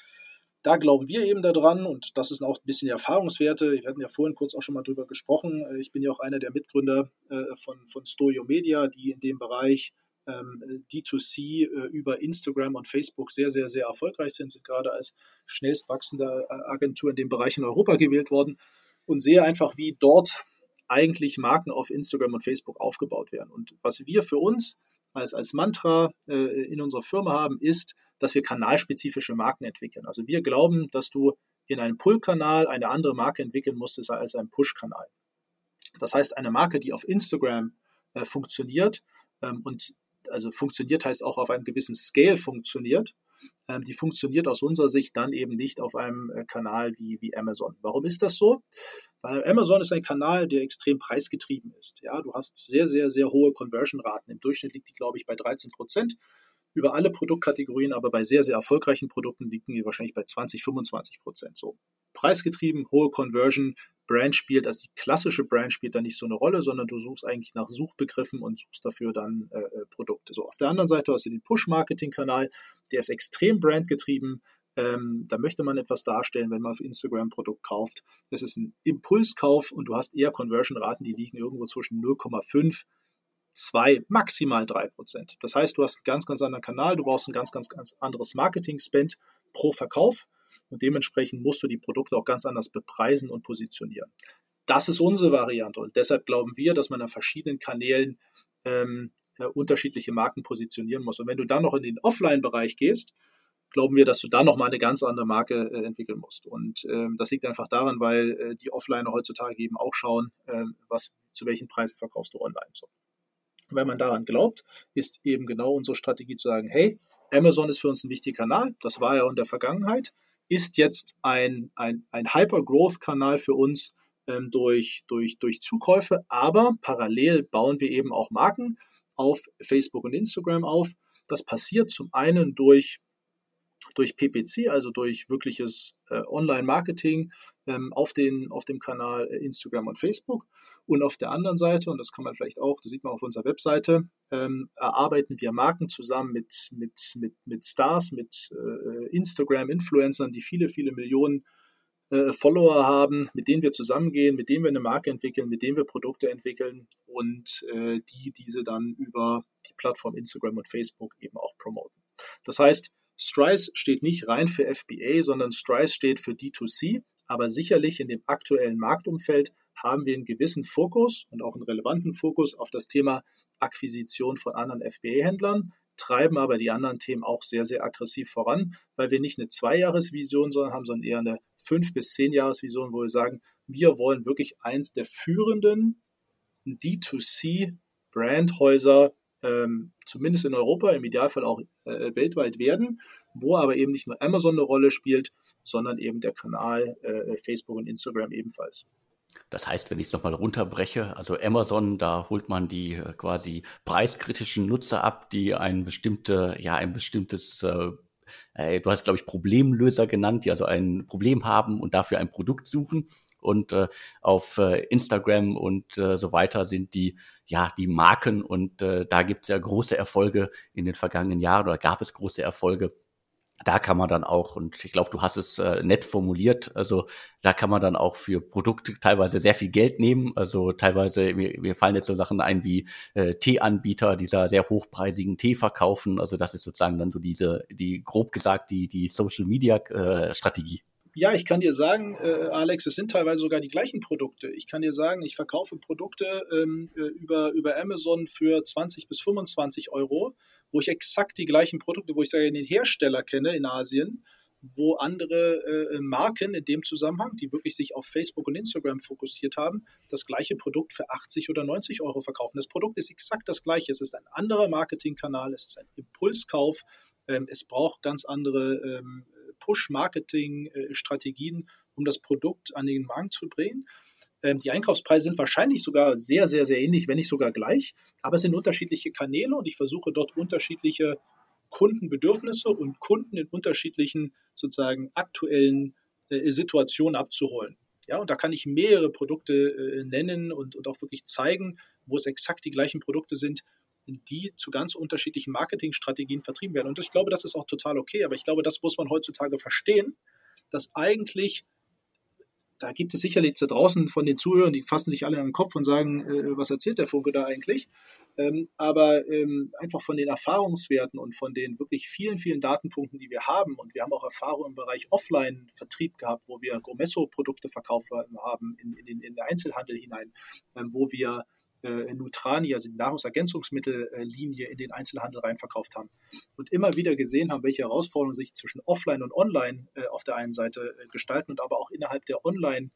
da glauben wir eben daran und das ist auch ein bisschen die Erfahrungswerte. Wir hatten ja vorhin kurz auch schon mal drüber gesprochen. Äh, ich bin ja auch einer der Mitgründer äh, von, von Stojo Media, die in dem Bereich ähm, D2C über Instagram und Facebook sehr, sehr, sehr erfolgreich sind, sind gerade als schnellst wachsende Agentur in dem Bereich in Europa gewählt worden und sehe einfach, wie dort eigentlich Marken auf Instagram und Facebook aufgebaut werden. Und was wir für uns als, als Mantra äh, in unserer Firma haben, ist, dass wir kanalspezifische Marken entwickeln. Also wir glauben, dass du in einem Pull-Kanal eine andere Marke entwickeln musst als ein Push-Kanal. Das heißt, eine Marke, die auf Instagram äh, funktioniert ähm, und also funktioniert heißt auch auf einem gewissen Scale funktioniert, ähm, die funktioniert aus unserer Sicht dann eben nicht auf einem äh, Kanal wie, wie Amazon. Warum ist das so? Weil Amazon ist ein Kanal, der extrem preisgetrieben ist. Ja, du hast sehr, sehr, sehr hohe Conversion-Raten. Im Durchschnitt liegt die, glaube ich, bei 13 Prozent über alle Produktkategorien, aber bei sehr, sehr erfolgreichen Produkten liegen die wahrscheinlich bei 20, 25 Prozent. So preisgetrieben, hohe Conversion, Brand spielt, also die klassische Brand spielt da nicht so eine Rolle, sondern du suchst eigentlich nach Suchbegriffen und suchst dafür dann äh, äh Produkte. So, auf der anderen Seite hast du den Push-Marketing-Kanal, der ist extrem brandgetrieben. Ähm, da möchte man etwas darstellen, wenn man auf Instagram ein Produkt kauft. Das ist ein Impulskauf und du hast eher Conversion-Raten, die liegen irgendwo zwischen 0,5 2, maximal 3 Prozent. Das heißt, du hast einen ganz, ganz anderen Kanal, du brauchst ein ganz, ganz, ganz anderes Marketing-Spend pro Verkauf und dementsprechend musst du die Produkte auch ganz anders bepreisen und positionieren. Das ist unsere Variante und deshalb glauben wir, dass man an verschiedenen Kanälen ähm, äh, unterschiedliche Marken positionieren muss. Und wenn du dann noch in den Offline-Bereich gehst, glauben wir, dass du da nochmal eine ganz andere Marke äh, entwickeln musst. Und ähm, das liegt einfach daran, weil äh, die Offliner heutzutage eben auch schauen, äh, was, zu welchen Preisen verkaufst du online. So. Wenn man daran glaubt, ist eben genau unsere Strategie zu sagen, hey, Amazon ist für uns ein wichtiger Kanal, das war ja in der Vergangenheit ist jetzt ein, ein, ein Hyper-Growth-Kanal für uns ähm, durch, durch, durch Zukäufe, aber parallel bauen wir eben auch Marken auf Facebook und Instagram auf. Das passiert zum einen durch, durch PPC, also durch wirkliches äh, Online-Marketing ähm, auf, auf dem Kanal äh, Instagram und Facebook. Und auf der anderen Seite, und das kann man vielleicht auch, das sieht man auf unserer Webseite, ähm, erarbeiten wir Marken zusammen mit, mit, mit, mit Stars, mit äh, Instagram-Influencern, die viele, viele Millionen äh, Follower haben, mit denen wir zusammengehen, mit denen wir eine Marke entwickeln, mit denen wir Produkte entwickeln und äh, die diese dann über die Plattform Instagram und Facebook eben auch promoten. Das heißt, Strice steht nicht rein für FBA, sondern Strice steht für D2C, aber sicherlich in dem aktuellen Marktumfeld haben wir einen gewissen Fokus und auch einen relevanten Fokus auf das Thema Akquisition von anderen FBA-Händlern, treiben aber die anderen Themen auch sehr, sehr aggressiv voran, weil wir nicht eine Zweijahresvision sondern haben, sondern eher eine fünf- bis zehn Jahresvision, wo wir sagen, wir wollen wirklich eins der führenden D2C-Brandhäuser, ähm, zumindest in Europa, im Idealfall auch äh, weltweit werden, wo aber eben nicht nur Amazon eine Rolle spielt, sondern eben der Kanal äh, Facebook und Instagram ebenfalls. Das heißt, wenn ich es nochmal runterbreche, also Amazon, da holt man die äh, quasi preiskritischen Nutzer ab, die ein bestimmte, ja, ein bestimmtes, äh, äh, du hast, glaube ich, Problemlöser genannt, die also ein Problem haben und dafür ein Produkt suchen. Und äh, auf äh, Instagram und äh, so weiter sind die, ja, die Marken und äh, da gibt es ja große Erfolge in den vergangenen Jahren oder gab es große Erfolge da kann man dann auch, und ich glaube, du hast es äh, nett formuliert, also da kann man dann auch für Produkte teilweise sehr viel Geld nehmen. Also teilweise, mir, mir fallen jetzt so Sachen ein wie äh, Teeanbieter, die da sehr hochpreisigen Tee verkaufen. Also das ist sozusagen dann so diese, die grob gesagt, die, die Social Media äh, Strategie. Ja, ich kann dir sagen, äh, Alex, es sind teilweise sogar die gleichen Produkte. Ich kann dir sagen, ich verkaufe Produkte ähm, äh, über, über Amazon für 20 bis 25 Euro wo ich exakt die gleichen Produkte, wo ich sage, den Hersteller kenne in Asien, wo andere äh, Marken in dem Zusammenhang, die wirklich sich auf Facebook und Instagram fokussiert haben, das gleiche Produkt für 80 oder 90 Euro verkaufen. Das Produkt ist exakt das gleiche. Es ist ein anderer Marketingkanal, es ist ein Impulskauf, ähm, es braucht ganz andere ähm, Push-Marketing-Strategien, um das Produkt an den Markt zu bringen. Ähm, die Einkaufspreise sind wahrscheinlich sogar sehr, sehr, sehr ähnlich, wenn nicht sogar gleich, aber es sind unterschiedliche Kanäle und ich versuche dort unterschiedliche Kundenbedürfnisse und Kunden in unterschiedlichen sozusagen aktuellen äh, Situationen abzuholen. Ja, und da kann ich mehrere Produkte äh, nennen und, und auch wirklich zeigen, wo es exakt die gleichen Produkte sind, die zu ganz unterschiedlichen Marketingstrategien vertrieben werden. Und ich glaube, das ist auch total okay. Aber ich glaube, das muss man heutzutage verstehen, dass eigentlich da gibt es sicherlich da draußen von den Zuhörern, die fassen sich alle an den Kopf und sagen, äh, was erzählt der Funke da eigentlich? Ähm, aber ähm, einfach von den Erfahrungswerten und von den wirklich vielen, vielen Datenpunkten, die wir haben, und wir haben auch Erfahrung im Bereich Offline-Vertrieb gehabt, wo wir Gromesso-Produkte verkauft haben in, in, in den Einzelhandel hinein, ähm, wo wir äh, Nutrani, also die Nahrungsergänzungsmittellinie, in den Einzelhandel rein verkauft haben. Und immer wieder gesehen haben, welche Herausforderungen sich zwischen Offline und Online äh, auf der einen Seite äh, gestalten und aber auch innerhalb der Online-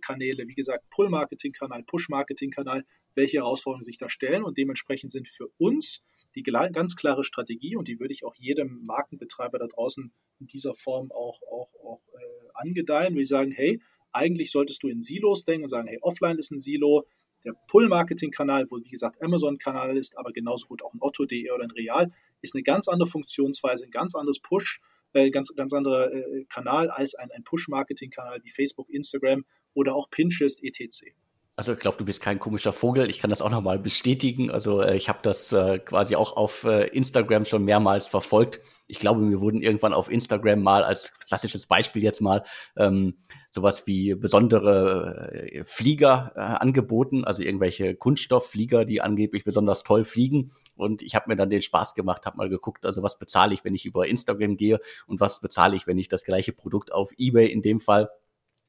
Kanäle, wie gesagt, Pull-Marketing-Kanal, Push-Marketing-Kanal, welche Herausforderungen sich da stellen. Und dementsprechend sind für uns die ganz klare Strategie, und die würde ich auch jedem Markenbetreiber da draußen in dieser Form auch, auch, auch äh, angedeihen, ich sagen, hey, eigentlich solltest du in Silos denken und sagen, hey, offline ist ein Silo, der Pull-Marketing-Kanal, wo wie gesagt Amazon-Kanal ist, aber genauso gut auch ein Otto.de oder ein Real, ist eine ganz andere Funktionsweise, ein ganz anderes Push, äh, ganz, ganz anderer äh, Kanal als ein, ein Push-Marketing-Kanal wie Facebook, Instagram oder auch Pinterest, etc. Also ich glaube, du bist kein komischer Vogel. Ich kann das auch nochmal bestätigen. Also äh, ich habe das äh, quasi auch auf äh, Instagram schon mehrmals verfolgt. Ich glaube, mir wurden irgendwann auf Instagram mal als klassisches Beispiel jetzt mal ähm, sowas wie besondere äh, Flieger äh, angeboten, also irgendwelche Kunststoffflieger, die angeblich besonders toll fliegen. Und ich habe mir dann den Spaß gemacht, habe mal geguckt, also was bezahle ich, wenn ich über Instagram gehe und was bezahle ich, wenn ich das gleiche Produkt auf eBay in dem Fall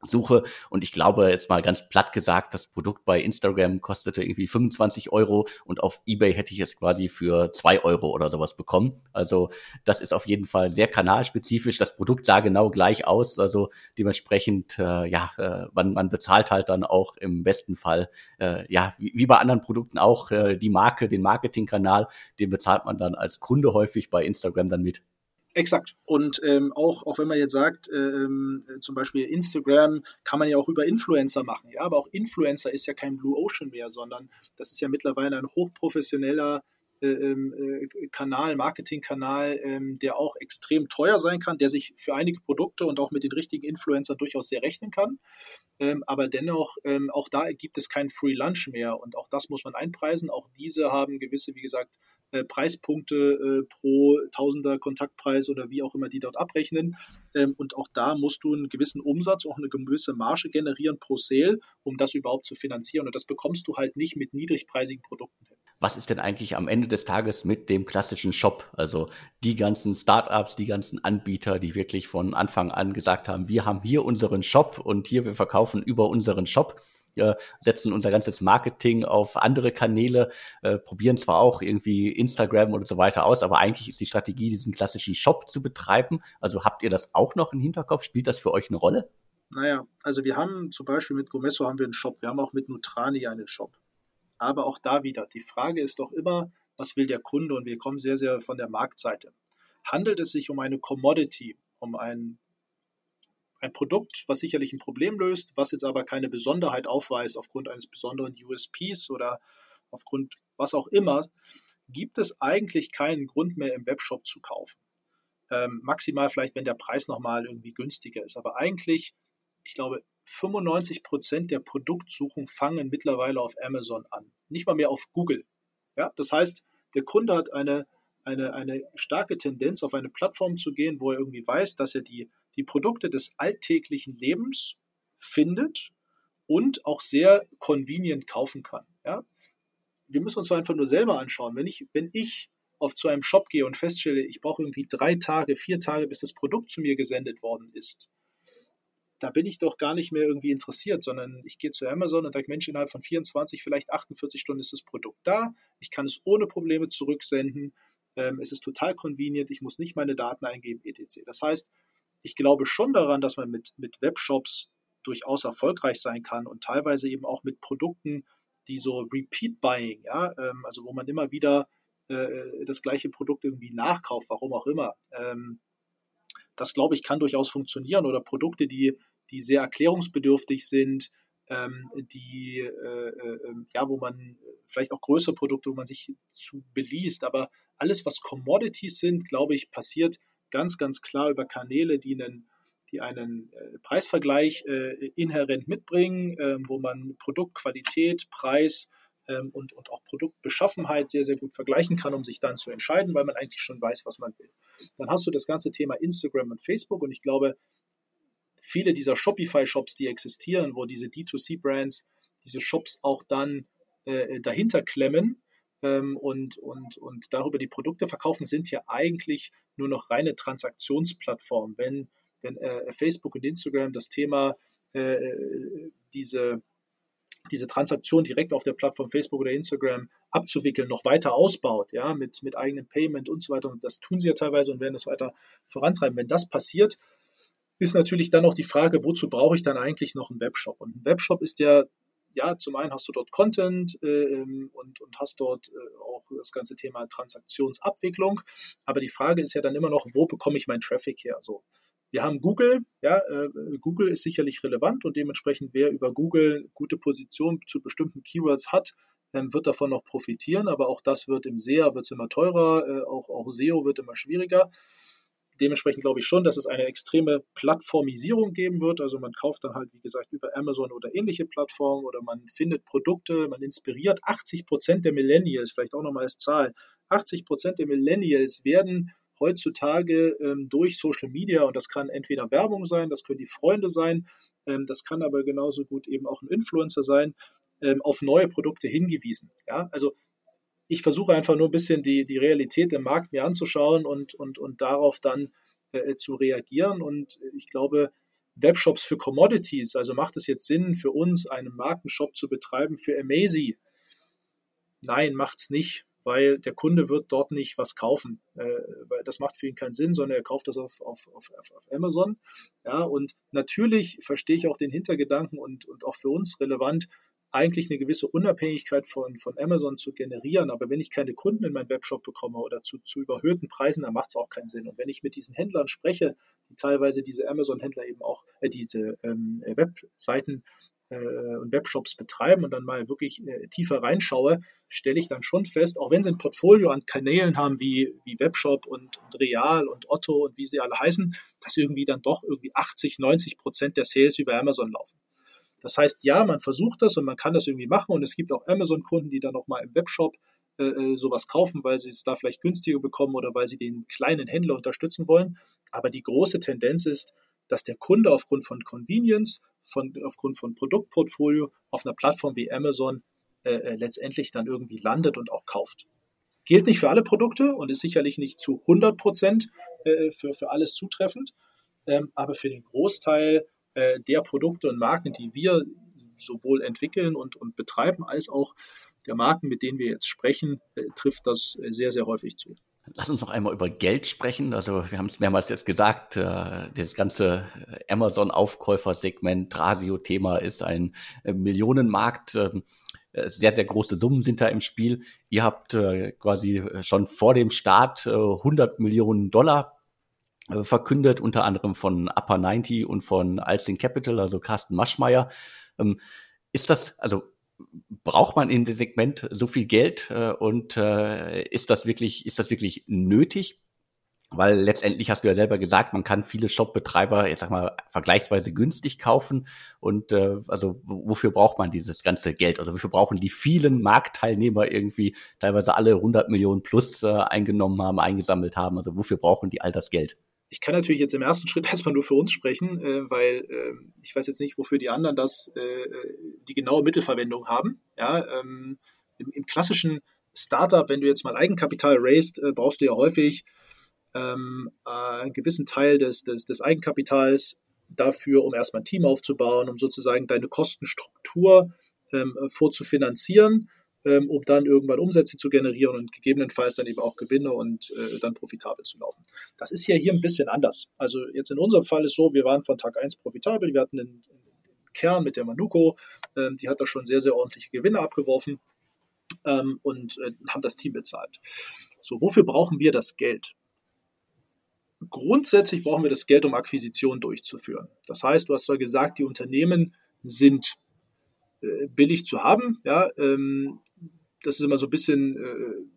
suche. Und ich glaube, jetzt mal ganz platt gesagt, das Produkt bei Instagram kostete irgendwie 25 Euro und auf eBay hätte ich es quasi für zwei Euro oder sowas bekommen. Also das ist auf jeden Fall sehr kanalspezifisch. Das Produkt sah genau gleich aus. Also dementsprechend, äh, ja, äh, man, man bezahlt halt dann auch im besten Fall, äh, ja, wie, wie bei anderen Produkten auch, äh, die Marke, den Marketingkanal, den bezahlt man dann als Kunde häufig bei Instagram dann mit. Exakt. Und ähm, auch, auch wenn man jetzt sagt, ähm, zum Beispiel Instagram kann man ja auch über Influencer machen. Ja, aber auch Influencer ist ja kein Blue Ocean mehr, sondern das ist ja mittlerweile ein hochprofessioneller äh, äh, Kanal, Marketingkanal, ähm, der auch extrem teuer sein kann, der sich für einige Produkte und auch mit den richtigen Influencern durchaus sehr rechnen kann. Ähm, aber dennoch, ähm, auch da gibt es kein Free Lunch mehr und auch das muss man einpreisen. Auch diese haben gewisse, wie gesagt, äh, Preispunkte äh, pro Tausender Kontaktpreis oder wie auch immer die dort abrechnen. Ähm, und auch da musst du einen gewissen Umsatz, auch eine gewisse Marge generieren pro Sale, um das überhaupt zu finanzieren. Und das bekommst du halt nicht mit niedrigpreisigen Produkten hin. Was ist denn eigentlich am Ende des Tages mit dem klassischen Shop? Also die ganzen Startups, die ganzen Anbieter, die wirklich von Anfang an gesagt haben, wir haben hier unseren Shop und hier wir verkaufen über unseren Shop äh, setzen unser ganzes Marketing auf andere Kanäle, äh, probieren zwar auch irgendwie Instagram und so weiter aus, aber eigentlich ist die Strategie, diesen klassischen Shop zu betreiben. Also habt ihr das auch noch im Hinterkopf? Spielt das für euch eine Rolle? Naja, also wir haben zum Beispiel mit Gomesso haben wir einen Shop, wir haben auch mit Nutrani einen Shop. Aber auch da wieder, die Frage ist doch immer, was will der Kunde? Und wir kommen sehr, sehr von der Marktseite. Handelt es sich um eine Commodity, um ein ein Produkt, was sicherlich ein Problem löst, was jetzt aber keine Besonderheit aufweist aufgrund eines besonderen USPs oder aufgrund was auch immer, gibt es eigentlich keinen Grund mehr im Webshop zu kaufen. Ähm, maximal vielleicht, wenn der Preis nochmal irgendwie günstiger ist. Aber eigentlich, ich glaube, 95 Prozent der Produktsuchung fangen mittlerweile auf Amazon an. Nicht mal mehr auf Google. Ja, das heißt, der Kunde hat eine, eine, eine starke Tendenz, auf eine Plattform zu gehen, wo er irgendwie weiß, dass er die die Produkte des alltäglichen Lebens findet und auch sehr convenient kaufen kann. Ja? Wir müssen uns einfach nur selber anschauen. Wenn ich, wenn ich auf zu einem Shop gehe und feststelle, ich brauche irgendwie drei Tage, vier Tage, bis das Produkt zu mir gesendet worden ist, da bin ich doch gar nicht mehr irgendwie interessiert, sondern ich gehe zu Amazon und sage, Mensch, innerhalb von 24, vielleicht 48 Stunden ist das Produkt da. Ich kann es ohne Probleme zurücksenden. Ähm, es ist total convenient. Ich muss nicht meine Daten eingeben, etc. Das heißt, ich glaube schon daran, dass man mit, mit Webshops durchaus erfolgreich sein kann und teilweise eben auch mit Produkten, die so Repeat Buying, ja, ähm, also wo man immer wieder äh, das gleiche Produkt irgendwie nachkauft, warum auch immer. Ähm, das glaube ich kann durchaus funktionieren. Oder Produkte, die, die sehr erklärungsbedürftig sind, ähm, die, äh, äh, ähm, ja, wo man vielleicht auch größere Produkte, wo man sich zu beliest, aber alles, was Commodities sind, glaube ich, passiert ganz, ganz klar über Kanäle, die einen, die einen äh, Preisvergleich äh, inhärent mitbringen, äh, wo man Produktqualität, Preis ähm, und, und auch Produktbeschaffenheit sehr, sehr gut vergleichen kann, um sich dann zu entscheiden, weil man eigentlich schon weiß, was man will. Dann hast du das ganze Thema Instagram und Facebook und ich glaube, viele dieser Shopify-Shops, die existieren, wo diese D2C-Brands diese Shops auch dann äh, dahinter klemmen, ähm, und, und, und darüber die Produkte verkaufen, sind ja eigentlich nur noch reine Transaktionsplattformen. Wenn, wenn äh, Facebook und Instagram das Thema äh, diese, diese Transaktion direkt auf der Plattform Facebook oder Instagram abzuwickeln, noch weiter ausbaut, ja, mit, mit eigenem Payment und so weiter. Und das tun sie ja teilweise und werden das weiter vorantreiben. Wenn das passiert, ist natürlich dann auch die Frage, wozu brauche ich dann eigentlich noch einen Webshop? Und ein Webshop ist ja ja, zum einen hast du dort Content äh, ähm, und, und hast dort äh, auch das ganze Thema Transaktionsabwicklung. Aber die Frage ist ja dann immer noch, wo bekomme ich meinen Traffic her? So. Wir haben Google, ja, äh, Google ist sicherlich relevant und dementsprechend, wer über Google gute Position zu bestimmten Keywords hat, ähm, wird davon noch profitieren, aber auch das wird im SEA wird immer teurer, äh, auch, auch SEO wird immer schwieriger. Dementsprechend glaube ich schon, dass es eine extreme Plattformisierung geben wird. Also man kauft dann halt, wie gesagt, über Amazon oder ähnliche Plattformen oder man findet Produkte, man inspiriert. 80 Prozent der Millennials, vielleicht auch nochmal als Zahl, 80 Prozent der Millennials werden heutzutage ähm, durch Social Media, und das kann entweder Werbung sein, das können die Freunde sein, ähm, das kann aber genauso gut eben auch ein Influencer sein, ähm, auf neue Produkte hingewiesen. Ja, also ich versuche einfach nur ein bisschen die, die Realität im Markt mir anzuschauen und, und, und darauf dann äh, zu reagieren. Und ich glaube, Webshops für Commodities, also macht es jetzt Sinn für uns, einen Markenshop zu betreiben für Amazy? Nein, macht es nicht, weil der Kunde wird dort nicht was kaufen, äh, weil das macht für ihn keinen Sinn, sondern er kauft das auf, auf, auf, auf Amazon. Ja, und natürlich verstehe ich auch den Hintergedanken und, und auch für uns relevant, eigentlich eine gewisse Unabhängigkeit von, von Amazon zu generieren. Aber wenn ich keine Kunden in meinen Webshop bekomme oder zu, zu überhöhten Preisen, dann macht es auch keinen Sinn. Und wenn ich mit diesen Händlern spreche, die teilweise diese Amazon-Händler eben auch, äh, diese ähm, Webseiten äh, und Webshops betreiben und dann mal wirklich äh, tiefer reinschaue, stelle ich dann schon fest, auch wenn sie ein Portfolio an Kanälen haben wie, wie Webshop und, und Real und Otto und wie sie alle heißen, dass irgendwie dann doch irgendwie 80, 90 Prozent der Sales über Amazon laufen. Das heißt, ja, man versucht das und man kann das irgendwie machen und es gibt auch Amazon-Kunden, die dann nochmal im Webshop äh, äh, sowas kaufen, weil sie es da vielleicht günstiger bekommen oder weil sie den kleinen Händler unterstützen wollen. Aber die große Tendenz ist, dass der Kunde aufgrund von Convenience, von, aufgrund von Produktportfolio auf einer Plattform wie Amazon äh, äh letztendlich dann irgendwie landet und auch kauft. Gilt nicht für alle Produkte und ist sicherlich nicht zu 100 Prozent äh, für, für alles zutreffend, ähm, aber für den Großteil äh, der Produkte und Marken, die wir sowohl entwickeln und, und betreiben, als auch der Marken, mit denen wir jetzt sprechen, äh, trifft das sehr, sehr häufig zu. Lass uns noch einmal über Geld sprechen. Also wir haben es mehrmals jetzt gesagt, äh, das ganze Amazon-Aufkäufersegment, Rasio-Thema ist ein äh, Millionenmarkt. Ähm, äh, sehr, sehr große Summen sind da im Spiel. Ihr habt äh, quasi schon vor dem Start 100 Millionen Dollar äh, verkündet, unter anderem von Upper 90 und von Alsing Capital, also Carsten Maschmeyer. Ähm, ist das, also braucht man in dem Segment so viel Geld äh, und äh, ist das wirklich, ist das wirklich nötig? Weil letztendlich hast du ja selber gesagt, man kann viele Shopbetreiber, jetzt sag mal, vergleichsweise günstig kaufen. Und äh, also wofür braucht man dieses ganze Geld? Also wofür brauchen die vielen Marktteilnehmer irgendwie teilweise alle 100 Millionen plus äh, eingenommen haben, eingesammelt haben? Also wofür brauchen die all das Geld? Ich kann natürlich jetzt im ersten Schritt erstmal nur für uns sprechen, äh, weil äh, ich weiß jetzt nicht, wofür die anderen das äh, die genaue Mittelverwendung haben. Ja, ähm, im, im, klassischen Startup, wenn du jetzt mal Eigenkapital raised, äh, brauchst du ja häufig ähm, äh, einen gewissen Teil des, des, des Eigenkapitals dafür, um erstmal ein Team aufzubauen, um sozusagen deine Kostenstruktur ähm, vorzufinanzieren ähm, um dann irgendwann Umsätze zu generieren und gegebenenfalls dann eben auch Gewinne und äh, dann profitabel zu laufen. Das ist ja hier ein bisschen anders. Also jetzt in unserem Fall ist so, wir waren von Tag 1 profitabel, wir hatten einen, Kern mit der Manuko, ähm, die hat da schon sehr, sehr ordentliche Gewinne abgeworfen ähm, und äh, haben das Team bezahlt. So, wofür brauchen wir das Geld? Grundsätzlich brauchen wir das Geld, um Akquisitionen durchzuführen. Das heißt, du hast zwar gesagt, die Unternehmen sind äh, billig zu haben. Ja, ähm, das ist immer so ein bisschen äh,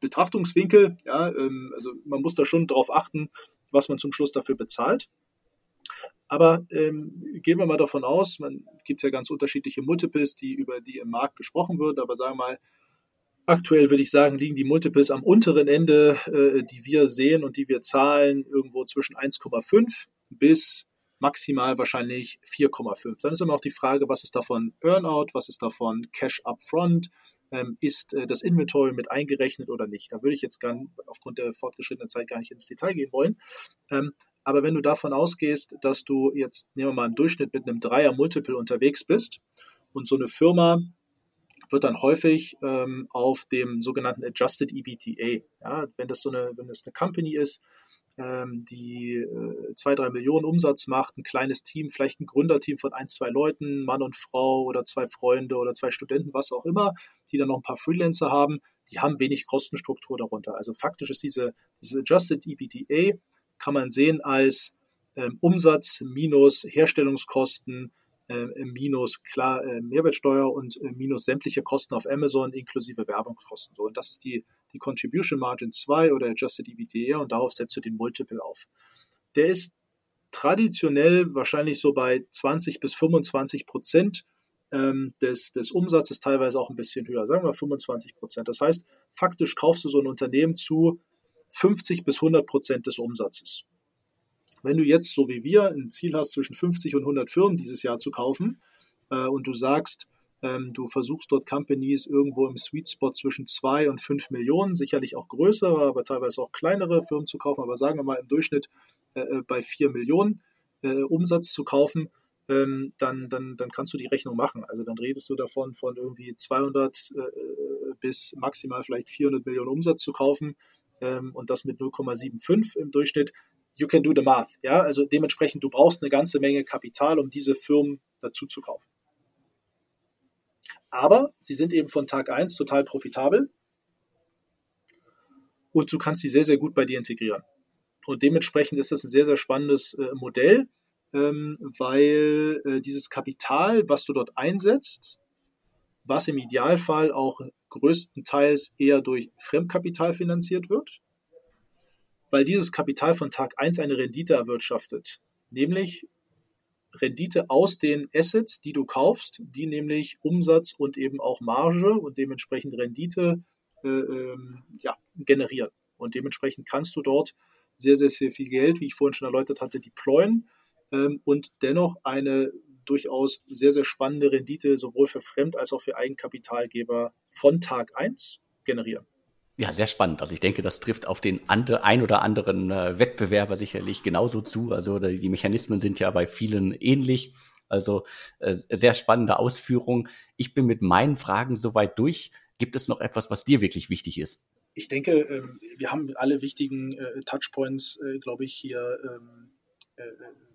Betrachtungswinkel. Ja, ähm, also man muss da schon darauf achten, was man zum Schluss dafür bezahlt. Aber ähm, gehen wir mal davon aus, man gibt ja ganz unterschiedliche Multiples, die über die im Markt gesprochen wird, aber sagen wir mal, aktuell würde ich sagen, liegen die Multiples am unteren Ende, äh, die wir sehen und die wir zahlen, irgendwo zwischen 1,5 bis maximal wahrscheinlich 4,5. Dann ist immer auch die Frage, was ist davon Earnout, was ist davon Cash Upfront, ist äh, das Inventory mit eingerechnet oder nicht. Da würde ich jetzt gar, aufgrund der fortgeschrittenen Zeit gar nicht ins Detail gehen wollen. Ähm, aber wenn du davon ausgehst, dass du jetzt, nehmen wir mal einen Durchschnitt mit einem Dreier-Multiple unterwegs bist und so eine Firma wird dann häufig ähm, auf dem sogenannten Adjusted EBTA, ja, wenn das so eine, wenn das eine Company ist, ähm, die äh, zwei, drei Millionen Umsatz macht, ein kleines Team, vielleicht ein Gründerteam von ein, zwei Leuten, Mann und Frau oder zwei Freunde oder zwei Studenten, was auch immer, die dann noch ein paar Freelancer haben, die haben wenig Kostenstruktur darunter. Also faktisch ist diese, diese Adjusted EBTA, kann man sehen als ähm, Umsatz minus Herstellungskosten äh, minus klar äh, Mehrwertsteuer und äh, minus sämtliche Kosten auf Amazon inklusive Werbungskosten. So, und das ist die, die Contribution Margin 2 oder Adjusted EBITDA und darauf setzt du den Multiple auf. Der ist traditionell wahrscheinlich so bei 20 bis 25 Prozent ähm, des, des Umsatzes, teilweise auch ein bisschen höher, sagen wir 25 Prozent. Das heißt, faktisch kaufst du so ein Unternehmen zu 50 bis 100 Prozent des Umsatzes. Wenn du jetzt, so wie wir, ein Ziel hast, zwischen 50 und 100 Firmen dieses Jahr zu kaufen äh, und du sagst, ähm, du versuchst dort Companies irgendwo im Sweet Spot zwischen 2 und 5 Millionen, sicherlich auch größere, aber teilweise auch kleinere Firmen zu kaufen, aber sagen wir mal im Durchschnitt äh, äh bei 4 Millionen äh, Umsatz zu kaufen, ähm, dann, dann, dann kannst du die Rechnung machen. Also dann redest du davon, von irgendwie 200 äh, bis maximal vielleicht 400 Millionen Umsatz zu kaufen ähm, und das mit 0,75 im Durchschnitt you can do the math. Ja, also dementsprechend, du brauchst eine ganze Menge Kapital, um diese Firmen dazu zu kaufen. Aber sie sind eben von Tag 1 total profitabel und du kannst sie sehr, sehr gut bei dir integrieren. Und dementsprechend ist das ein sehr, sehr spannendes äh, Modell, ähm, weil äh, dieses Kapital, was du dort einsetzt, was im Idealfall auch größtenteils eher durch Fremdkapital finanziert wird, weil dieses Kapital von Tag 1 eine Rendite erwirtschaftet, nämlich Rendite aus den Assets, die du kaufst, die nämlich Umsatz und eben auch Marge und dementsprechend Rendite äh, ähm, ja, generieren. Und dementsprechend kannst du dort sehr, sehr, sehr viel Geld, wie ich vorhin schon erläutert hatte, deployen ähm, und dennoch eine durchaus sehr, sehr spannende Rendite sowohl für Fremd- als auch für Eigenkapitalgeber von Tag 1 generieren. Ja, sehr spannend. Also ich denke, das trifft auf den ande, ein oder anderen äh, Wettbewerber sicherlich genauso zu. Also die Mechanismen sind ja bei vielen ähnlich. Also äh, sehr spannende Ausführung. Ich bin mit meinen Fragen soweit durch. Gibt es noch etwas, was dir wirklich wichtig ist? Ich denke, ähm, wir haben alle wichtigen äh, Touchpoints, äh, glaube ich, hier ähm, äh,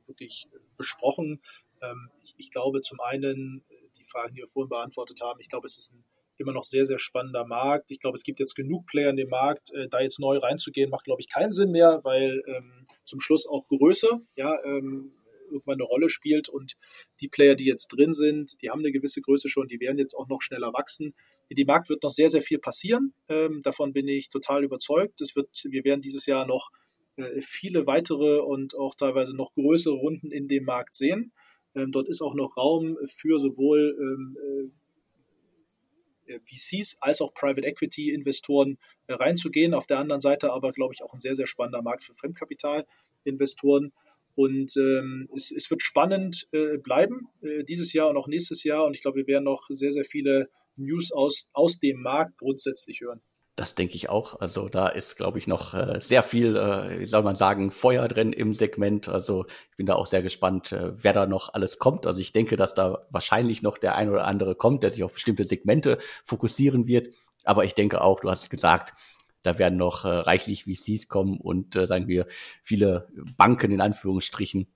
wirklich besprochen. Ähm, ich, ich, glaube zum einen, äh, die Fragen, die wir vorhin beantwortet haben, ich glaube, es ist ein immer noch sehr, sehr spannender Markt. Ich glaube, es gibt jetzt genug Player in dem Markt. Äh, da jetzt neu reinzugehen, macht, glaube ich, keinen Sinn mehr, weil ähm, zum Schluss auch Größe ja, ähm, irgendwann eine Rolle spielt. Und die Player, die jetzt drin sind, die haben eine gewisse Größe schon, die werden jetzt auch noch schneller wachsen. In dem Markt wird noch sehr, sehr viel passieren. Ähm, davon bin ich total überzeugt. Es wird, wir werden dieses Jahr noch äh, viele weitere und auch teilweise noch größere Runden in dem Markt sehen. Ähm, dort ist auch noch Raum für sowohl ähm, äh, VCs als auch Private Equity Investoren äh, reinzugehen. Auf der anderen Seite aber, glaube ich, auch ein sehr, sehr spannender Markt für Fremdkapitalinvestoren. Und ähm, es, es, wird spannend äh, bleiben äh, dieses Jahr und auch nächstes Jahr. Und ich glaube, wir werden noch sehr, sehr viele News aus, aus dem Markt grundsätzlich hören. Das denke ich auch. Also da ist, glaube ich, noch äh, sehr viel, äh, wie soll man sagen, Feuer drin im Segment. Also ich bin da auch sehr gespannt, äh, wer da noch alles kommt. Also ich denke, dass da wahrscheinlich noch der ein oder andere kommt, der sich auf bestimmte Segmente fokussieren wird. Aber ich denke auch, du hast es gesagt, da werden noch äh, reichlich VCs kommen und äh, sagen wir viele Banken in Anführungsstrichen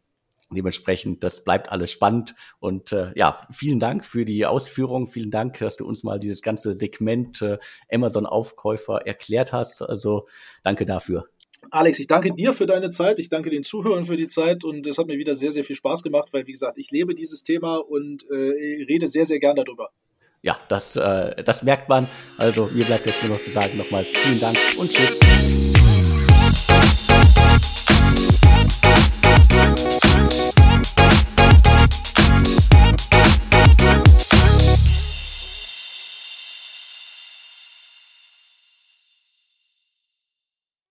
Dementsprechend, das bleibt alles spannend. Und äh, ja, vielen Dank für die Ausführung. Vielen Dank, dass du uns mal dieses ganze Segment äh, Amazon-Aufkäufer erklärt hast. Also danke dafür. Alex, ich danke dir für deine Zeit. Ich danke den Zuhörern für die Zeit und es hat mir wieder sehr, sehr viel Spaß gemacht, weil, wie gesagt, ich lebe dieses Thema und äh, rede sehr, sehr gern darüber. Ja, das, äh, das merkt man. Also mir bleibt jetzt nur noch zu sagen nochmals vielen Dank und tschüss.